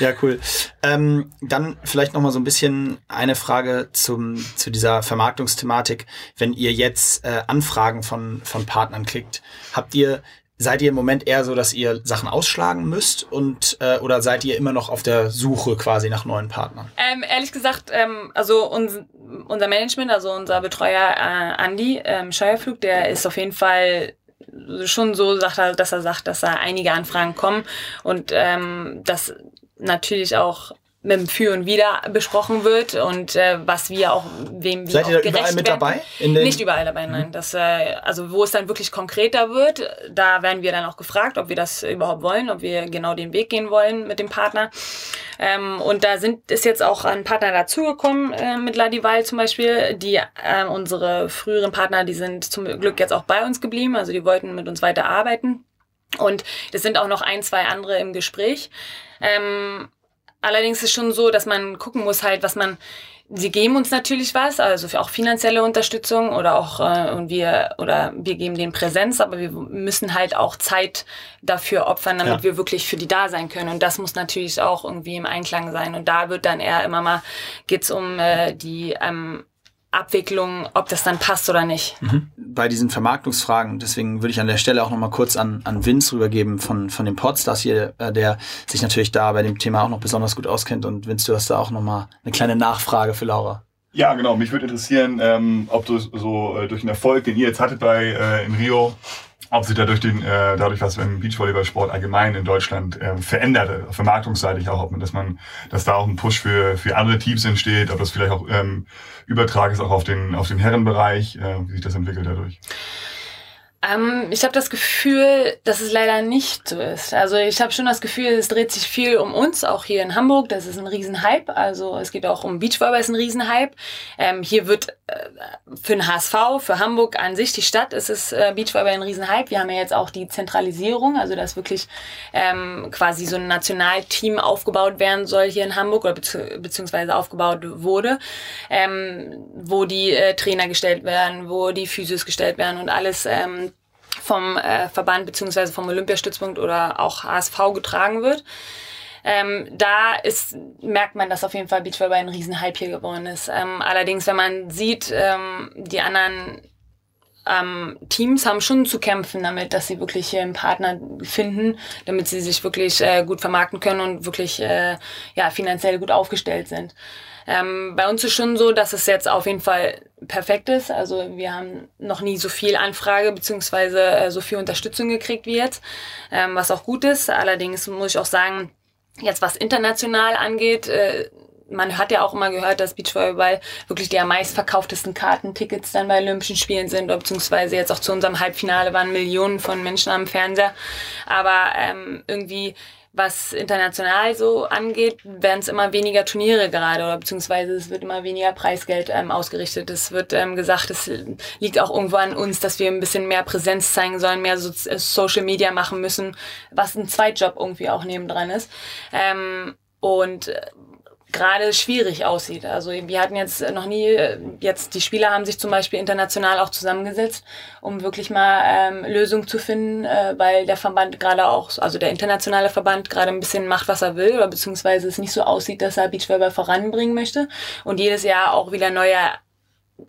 Ja, cool. Ähm, dann vielleicht noch mal so ein bisschen eine Frage zum, zu dieser Vermarktungsthematik. Wenn ihr jetzt äh, Anfragen von, von Partnern kriegt, habt ihr Seid ihr im Moment eher so, dass ihr Sachen ausschlagen müsst und äh, oder seid ihr immer noch auf der Suche quasi nach neuen Partnern? Ähm, ehrlich gesagt, ähm, also uns, unser Management, also unser Betreuer äh, Andy ähm, Scheuerflug, der ist auf jeden Fall schon so, sagt er, dass er sagt, dass da einige Anfragen kommen und ähm, das natürlich auch mit dem Für und Wider besprochen wird und äh, was wir auch, wem wir Seid auch ihr da gerecht überall mit werden. dabei? In den- Nicht überall dabei, nein. Das, äh, also wo es dann wirklich konkreter wird, da werden wir dann auch gefragt, ob wir das überhaupt wollen, ob wir genau den Weg gehen wollen mit dem Partner. Ähm, und da sind ist jetzt auch ein Partner dazugekommen äh, mit Ladival zum Beispiel. Die äh, unsere früheren Partner, die sind zum Glück jetzt auch bei uns geblieben, also die wollten mit uns weiter arbeiten. Und es sind auch noch ein, zwei andere im Gespräch. Ähm, allerdings ist schon so, dass man gucken muss halt, was man Sie geben uns natürlich was, also auch finanzielle Unterstützung oder auch äh, und wir oder wir geben denen Präsenz, aber wir müssen halt auch Zeit dafür opfern, damit Ja. wir wirklich für die da sein können. Und das muss natürlich auch irgendwie im Einklang sein. Und da wird dann eher immer mal geht's um äh, die ähm, Abwicklung, ob das dann passt oder nicht. bei diesen Vermarktungsfragen. Deswegen würde ich an der Stelle auch noch mal kurz an, an Vince rübergeben von, von dem Podstars hier, äh, der sich natürlich da bei dem Thema auch noch besonders gut auskennt. Und Vince, du hast da auch noch mal eine kleine Nachfrage für Laura. Ja, genau. Mich würde interessieren, ähm, ob du so äh, durch den Erfolg, den ihr jetzt hattet bei äh, in Rio, ob sich dadurch den, äh, dadurch was im Beachvolleyballsport allgemein in Deutschland ähm, verändert, äh, vermarktungsseitig auch, ob man, dass man, dass da auch ein Push für für andere Teams entsteht, ob das vielleicht auch ähm, Übertrag ist auch auf den auf den Herrenbereich, äh, wie sich das entwickelt dadurch. Ähm, ich habe das Gefühl, dass es leider nicht so ist. Also ich habe schon das Gefühl, es dreht sich viel um uns, auch hier in Hamburg. Das ist ein Riesenhype. Also es geht auch um Beachvolleyball, ist ein Riesenhype. Ähm, hier wird äh, für den HSV, für Hamburg an sich, die Stadt, ist es äh, Beachvolleyball ein Riesenhype. Wir haben ja jetzt auch die Zentralisierung, also dass wirklich ähm, quasi so ein Nationalteam aufgebaut werden soll hier in Hamburg oder bezieh beziehungsweise aufgebaut wurde, ähm, wo die äh, Trainer gestellt werden, wo die Physios gestellt werden und alles ähm, vom äh, Verband beziehungsweise vom Olympiastützpunkt oder auch HSV getragen wird. Ähm, da ist, merkt man, dass auf jeden Fall Beachvolleyball ein Riesenhype hier geworden ist. Ähm, allerdings, wenn man sieht, ähm, die anderen ähm, Teams haben schon zu kämpfen damit, dass sie wirklich hier einen Partner finden, damit sie sich wirklich äh, gut vermarkten können und wirklich äh, ja, finanziell gut aufgestellt sind. Ähm, bei uns ist schon so, dass es jetzt auf jeden Fall perfekt ist. Also wir haben noch nie so viel Anfrage beziehungsweise äh, so viel Unterstützung gekriegt wie jetzt, ähm, was auch gut ist. Allerdings muss ich auch sagen, jetzt was international angeht, äh, man hat ja auch immer gehört, dass Beachvolleyball wirklich die am meistverkauftesten Kartentickets dann bei Olympischen Spielen sind, beziehungsweise jetzt auch zu unserem Halbfinale waren Millionen von Menschen am Fernseher. Aber ähm, irgendwie was international so angeht, werden es immer weniger Turniere gerade oder beziehungsweise es wird immer weniger Preisgeld ähm, ausgerichtet. Es wird ähm, gesagt, es liegt auch irgendwo an uns, dass wir ein bisschen mehr Präsenz zeigen sollen, mehr so äh, Social Media machen müssen, was ein Zweitjob irgendwie auch nebendran ist. Ähm, und äh, gerade schwierig aussieht. Also wir hatten jetzt noch nie, jetzt die Spieler haben sich zum Beispiel international auch zusammengesetzt, um wirklich mal ähm, Lösungen zu finden, äh, weil der Verband gerade auch, also der internationale Verband gerade ein bisschen macht, was er will, oder beziehungsweise es nicht so aussieht, dass er Beachvolleyball voranbringen möchte und jedes Jahr auch wieder neue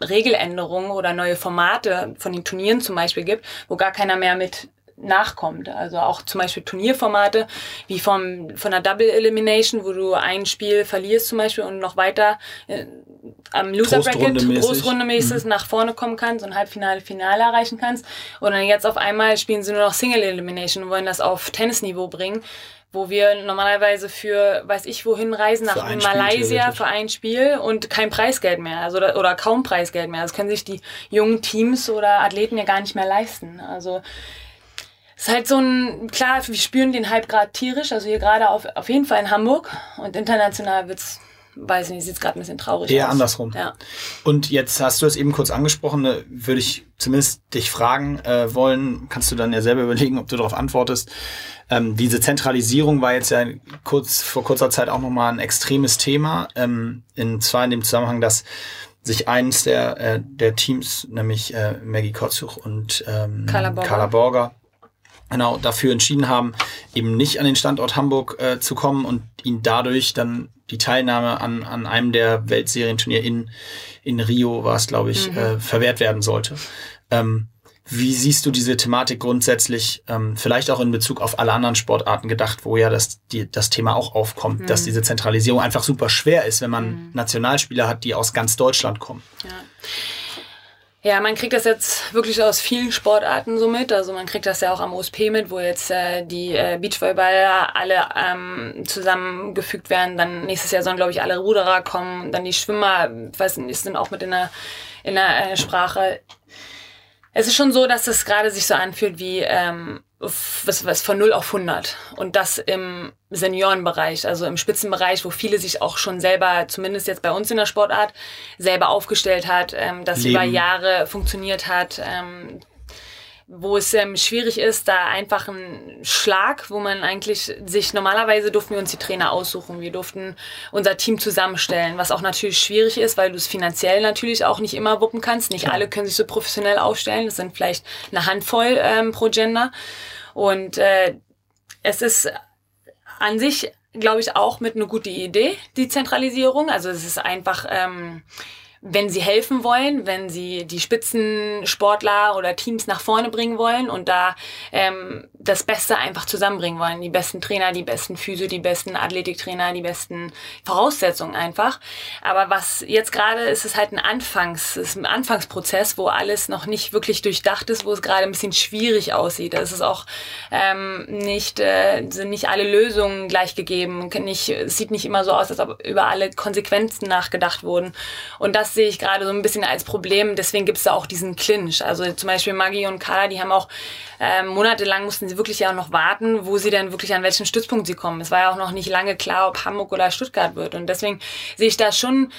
Regeländerungen oder neue Formate von den Turnieren zum Beispiel gibt, wo gar keiner mehr mit nachkommt. Also auch zum Beispiel Turnierformate wie vom, von der Double Elimination, wo du ein Spiel verlierst zum Beispiel und noch weiter äh, am Loser Bracket Großrundemäßig mhm. nach vorne kommen kannst und Halbfinale, Finale erreichen kannst. Und dann jetzt auf einmal spielen sie nur noch Single Elimination und wollen das auf Tennisniveau bringen wo wir normalerweise für, weiß ich wohin reisen, nach Malaysia für ein Spiel und kein Preisgeld mehr, also oder, oder kaum Preisgeld mehr. Das können sich die jungen Teams oder Athleten ja gar nicht mehr leisten. Also ist halt so ein, klar, wir spüren den Hype gerade tierisch, also hier gerade auf, auf jeden Fall in Hamburg und international wird's weiß nicht, sieht gerade ein bisschen traurig Eher aus. andersrum. Ja. Und jetzt hast du es eben kurz angesprochen, ne, würde ich zumindest dich fragen äh, wollen, kannst du dann ja selber überlegen, ob du darauf antwortest. Ähm, diese Zentralisierung war jetzt ja kurz vor kurzer Zeit auch nochmal ein extremes Thema, ähm, in zwar in dem Zusammenhang, dass sich eins der, äh, der Teams, nämlich äh, Maggie Kotzuch und ähm, Carla Borger, Carla Borger genau dafür entschieden haben, eben nicht an den Standort Hamburg äh, zu kommen und ihn dadurch dann die Teilnahme an, an einem der Weltserienturnier in, in Rio war es, glaube ich, mhm. äh, verwehrt werden sollte. Ähm, wie siehst du diese Thematik grundsätzlich, ähm, vielleicht auch in Bezug auf alle anderen Sportarten gedacht, wo ja das, die, das Thema auch aufkommt, mhm. dass diese Zentralisierung einfach super schwer ist, wenn man mhm. Nationalspieler hat, die aus ganz Deutschland kommen? Ja. Ja, man kriegt das jetzt wirklich aus vielen Sportarten so mit. Also man kriegt das ja auch am OSP mit, wo jetzt äh, die äh, Beachvolleyballer alle ähm, zusammengefügt werden. Dann nächstes Jahr sollen, glaube ich, alle Ruderer kommen. Dann die Schwimmer, weiß nicht, sind auch mit in der, in der äh, Sprache. Es ist schon so, dass es gerade sich so anfühlt wie ähm, was, was von 0 auf 100. Und das im Seniorenbereich, also im Spitzenbereich, wo viele sich auch schon selber, zumindest jetzt bei uns in der Sportart, selber aufgestellt hat, ähm, das Leben. über Jahre funktioniert hat. Ähm, wo es ähm, schwierig ist, da einfach ein Schlag, wo man eigentlich sich, normalerweise durften wir uns die Trainer aussuchen. Wir durften unser Team zusammenstellen, was auch natürlich schwierig ist, weil du es finanziell natürlich auch nicht immer wuppen kannst. Nicht alle können sich so professionell aufstellen. Das sind vielleicht eine Handvoll ähm, pro Gender. Und äh, es ist an sich, glaube ich, auch mit eine gute Idee, die Zentralisierung. Also es ist einfach... Ähm, wenn sie helfen wollen, wenn sie die Spitzensportler oder Teams nach vorne bringen wollen und da ähm, das Beste einfach zusammenbringen wollen. Die besten Trainer, die besten Physio, die besten Athletiktrainer, die besten Voraussetzungen einfach. Aber was jetzt gerade ist, ist halt ein Anfangs, ist ein Anfangsprozess, wo alles noch nicht wirklich durchdacht ist, wo es gerade ein bisschen schwierig aussieht. Es ist auch ähm, nicht, äh, sind nicht alle Lösungen gleich gegeben. Nicht, es sieht nicht immer so aus, als ob über alle Konsequenzen nachgedacht wurden. Und das sehe ich gerade so ein bisschen als Problem. Deswegen gibt es da auch diesen Clinch. Also zum Beispiel Maggie und Carla, die haben auch ähm, monatelang mussten sie wirklich ja auch noch warten, wo sie dann wirklich an welchen Stützpunkt sie kommen. Es war ja auch noch nicht lange klar, ob Hamburg oder Stuttgart wird. Und deswegen sehe ich da schon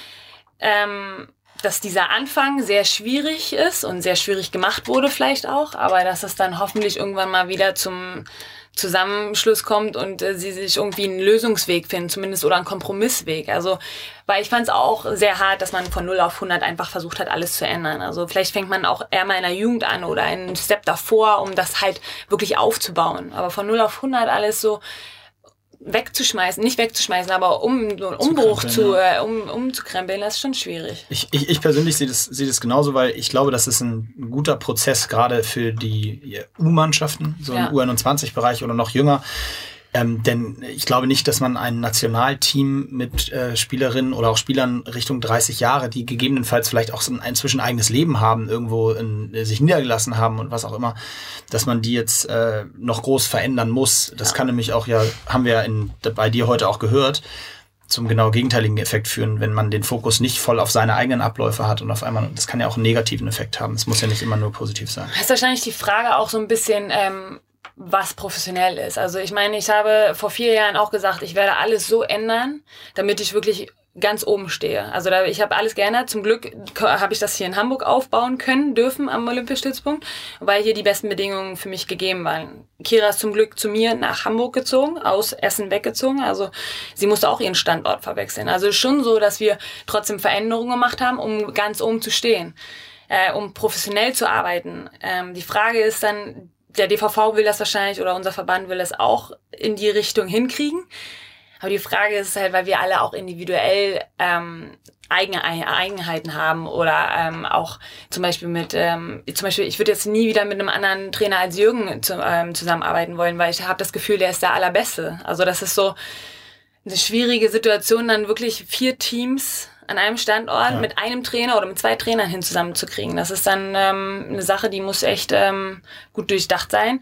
ähm, dass dieser Anfang sehr schwierig ist und sehr schwierig gemacht wurde vielleicht auch, aber dass es dann hoffentlich irgendwann mal wieder zum Zusammenschluss kommt und äh, sie sich irgendwie einen Lösungsweg finden, zumindest oder einen Kompromissweg. Also, weil ich fand es auch sehr hart, dass man von 0 auf 100 einfach versucht hat, alles zu ändern. Also vielleicht fängt man auch eher mal in der Jugend an oder einen Step davor, um das halt wirklich aufzubauen. Aber von 0 auf 100 alles so wegzuschmeißen, nicht wegzuschmeißen, aber um einen Umbruch zu, äh, um, umzukrempeln, das ist schon schwierig. Ich, ich, ich persönlich sehe das, sehe das genauso, weil ich glaube, das ist ein guter Prozess, gerade für die U-Mannschaften, so Ja. im U21-Bereich oder noch jünger. Ähm, denn ich glaube nicht, dass man ein Nationalteam mit äh, Spielerinnen oder auch Spielern Richtung 30 Jahre, die gegebenenfalls vielleicht auch so ein inzwischen eigenes Leben haben, irgendwo in, äh, sich niedergelassen haben und was auch immer, dass man die jetzt äh, noch groß verändern muss. Das kann nämlich auch ja, haben wir ja in, bei dir heute auch gehört, zum genau gegenteiligen Effekt führen, wenn man den Fokus nicht voll auf seine eigenen Abläufe hat und auf einmal, das kann ja auch einen negativen Effekt haben. Es muss ja nicht immer nur positiv sein. Das ist wahrscheinlich die Frage auch so ein bisschen, ähm, was professionell ist. Also ich meine, ich habe vor vier Jahren auch gesagt, ich werde alles so ändern, damit ich wirklich ganz oben stehe. Also da, ich habe alles geändert. Zum Glück habe ich das hier in Hamburg aufbauen können, dürfen am Olympiastützpunkt, weil hier die besten Bedingungen für mich gegeben waren. Kira ist zum Glück zu mir nach Hamburg gezogen, aus Essen weggezogen. Also sie musste auch ihren Standort verwechseln. Also schon so, dass wir trotzdem Veränderungen gemacht haben, um ganz oben zu stehen äh, um professionell zu arbeiten. Ähm, die Frage ist dann, der DVV will das wahrscheinlich oder unser Verband will das auch in die Richtung hinkriegen. Aber die Frage ist halt, weil wir alle auch individuell ähm, eigene Ei- Eigenheiten haben oder ähm, auch zum Beispiel mit, ähm, zum Beispiel, ich würde jetzt nie wieder mit einem anderen Trainer als Jürgen zu, ähm, zusammenarbeiten wollen, weil ich habe das Gefühl, der ist der Allerbeste. Also das ist so eine schwierige Situation, dann wirklich vier Teams an einem Standort mit einem Trainer oder mit zwei Trainern hin zusammenzukriegen. Das ist dann ähm, eine Sache, die muss echt ähm, gut durchdacht sein.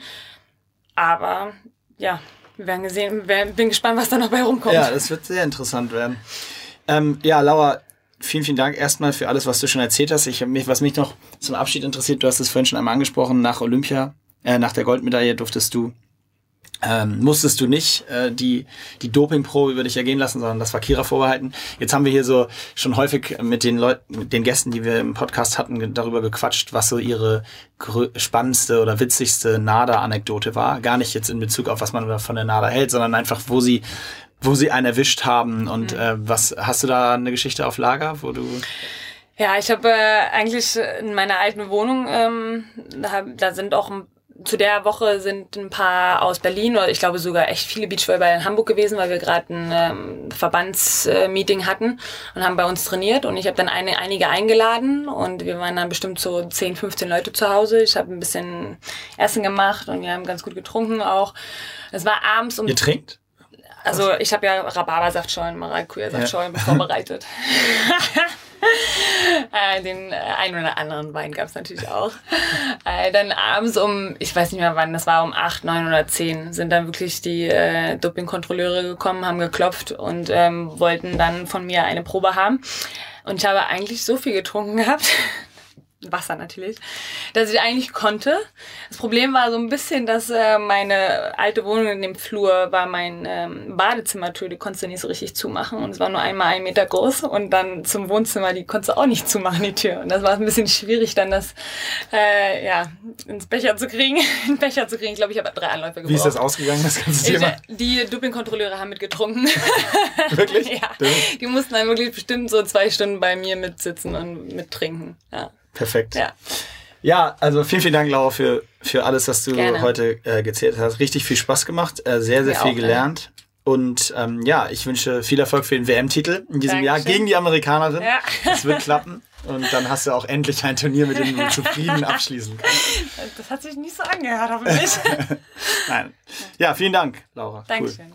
Aber ja, wir werden gesehen, bin gespannt, was da noch bei rumkommt. Ja, das wird sehr interessant werden. Ähm, ja, Laura, vielen, vielen Dank erstmal für alles, was du schon erzählt hast. Ich, mich, was mich noch zum Abschied interessiert, du hast es vorhin schon einmal angesprochen, nach Olympia, äh, nach der Goldmedaille durftest du, ähm, musstest du nicht äh, die, die Dopingprobe über dich ergehen lassen, sondern das war Kira vorbehalten. Jetzt haben wir hier so schon häufig mit den Leuten, mit den Gästen, die wir im Podcast hatten, darüber gequatscht, was so ihre spannendste oder witzigste NADA-Anekdote war. Gar nicht jetzt in Bezug auf, was man von der NADA hält, sondern einfach, wo sie wo sie einen erwischt haben und äh, was hast du da eine Geschichte auf Lager, wo du Ja, ich habe äh, eigentlich in meiner alten Wohnung, ähm, da, hab- da sind auch ein- zu der Woche sind ein paar aus Berlin oder ich glaube sogar echt viele Beachvolleyballer in Hamburg gewesen, weil wir gerade ein ähm, Verbandsmeeting hatten und haben bei uns trainiert und ich habe dann eine, einige eingeladen und wir waren dann bestimmt so 10, 15 Leute zu Hause. Ich habe ein bisschen Essen gemacht und wir haben ganz gut getrunken auch. Es war abends um ihr trinkt? also ich habe ja Rhabarbersaftschorlen, Maracuja-Saftschorlen vorbereitet. äh, den äh, einen oder anderen Wein gab es natürlich auch. Äh, dann abends um, ich weiß nicht mehr wann, das war um 8, 9 oder 10, sind dann wirklich die äh, Dopingkontrolleure gekommen, haben geklopft und ähm, wollten dann von mir eine Probe haben. Und ich habe eigentlich so viel getrunken gehabt, Wasser natürlich, dass ich eigentlich konnte. Das Problem war so ein bisschen, dass äh, meine alte Wohnung in dem Flur war mein ähm, Badezimmertür, die konntest du nicht so richtig zumachen und es war nur einmal ein Meter groß und dann zum Wohnzimmer, die konntest du auch nicht zumachen, die Tür. Und das war ein bisschen schwierig, dann das äh, ja, ins Becher zu kriegen, in Becher zu kriegen. Ich glaube, ich habe drei Anläufe gebraucht. Wie ist das ausgegangen, das ganze Ich, Thema? äh, die Dopingkontrolleure haben mitgetrunken. Wirklich? ja. Die mussten dann wirklich bestimmt so zwei Stunden bei mir mitsitzen und mittrinken. Ja. Perfekt. Ja. Ja, also vielen, vielen Dank, Laura, für, für alles, was du Gerne. heute äh, gezählt hast. Richtig viel Spaß gemacht, äh, sehr, sehr Mir viel auch, gelernt. Und ähm, ja, ich wünsche viel Erfolg für den WM-Titel in diesem Jahr Dankeschön. gegen die Amerikanerin. Ja. Das wird klappen. Und dann hast du auch endlich ein Turnier, mit dem du zufrieden abschließen kannst. Das hat sich nicht so angehört, hoffentlich. Nein. Ja, vielen Dank, Laura. Cool. Dankeschön.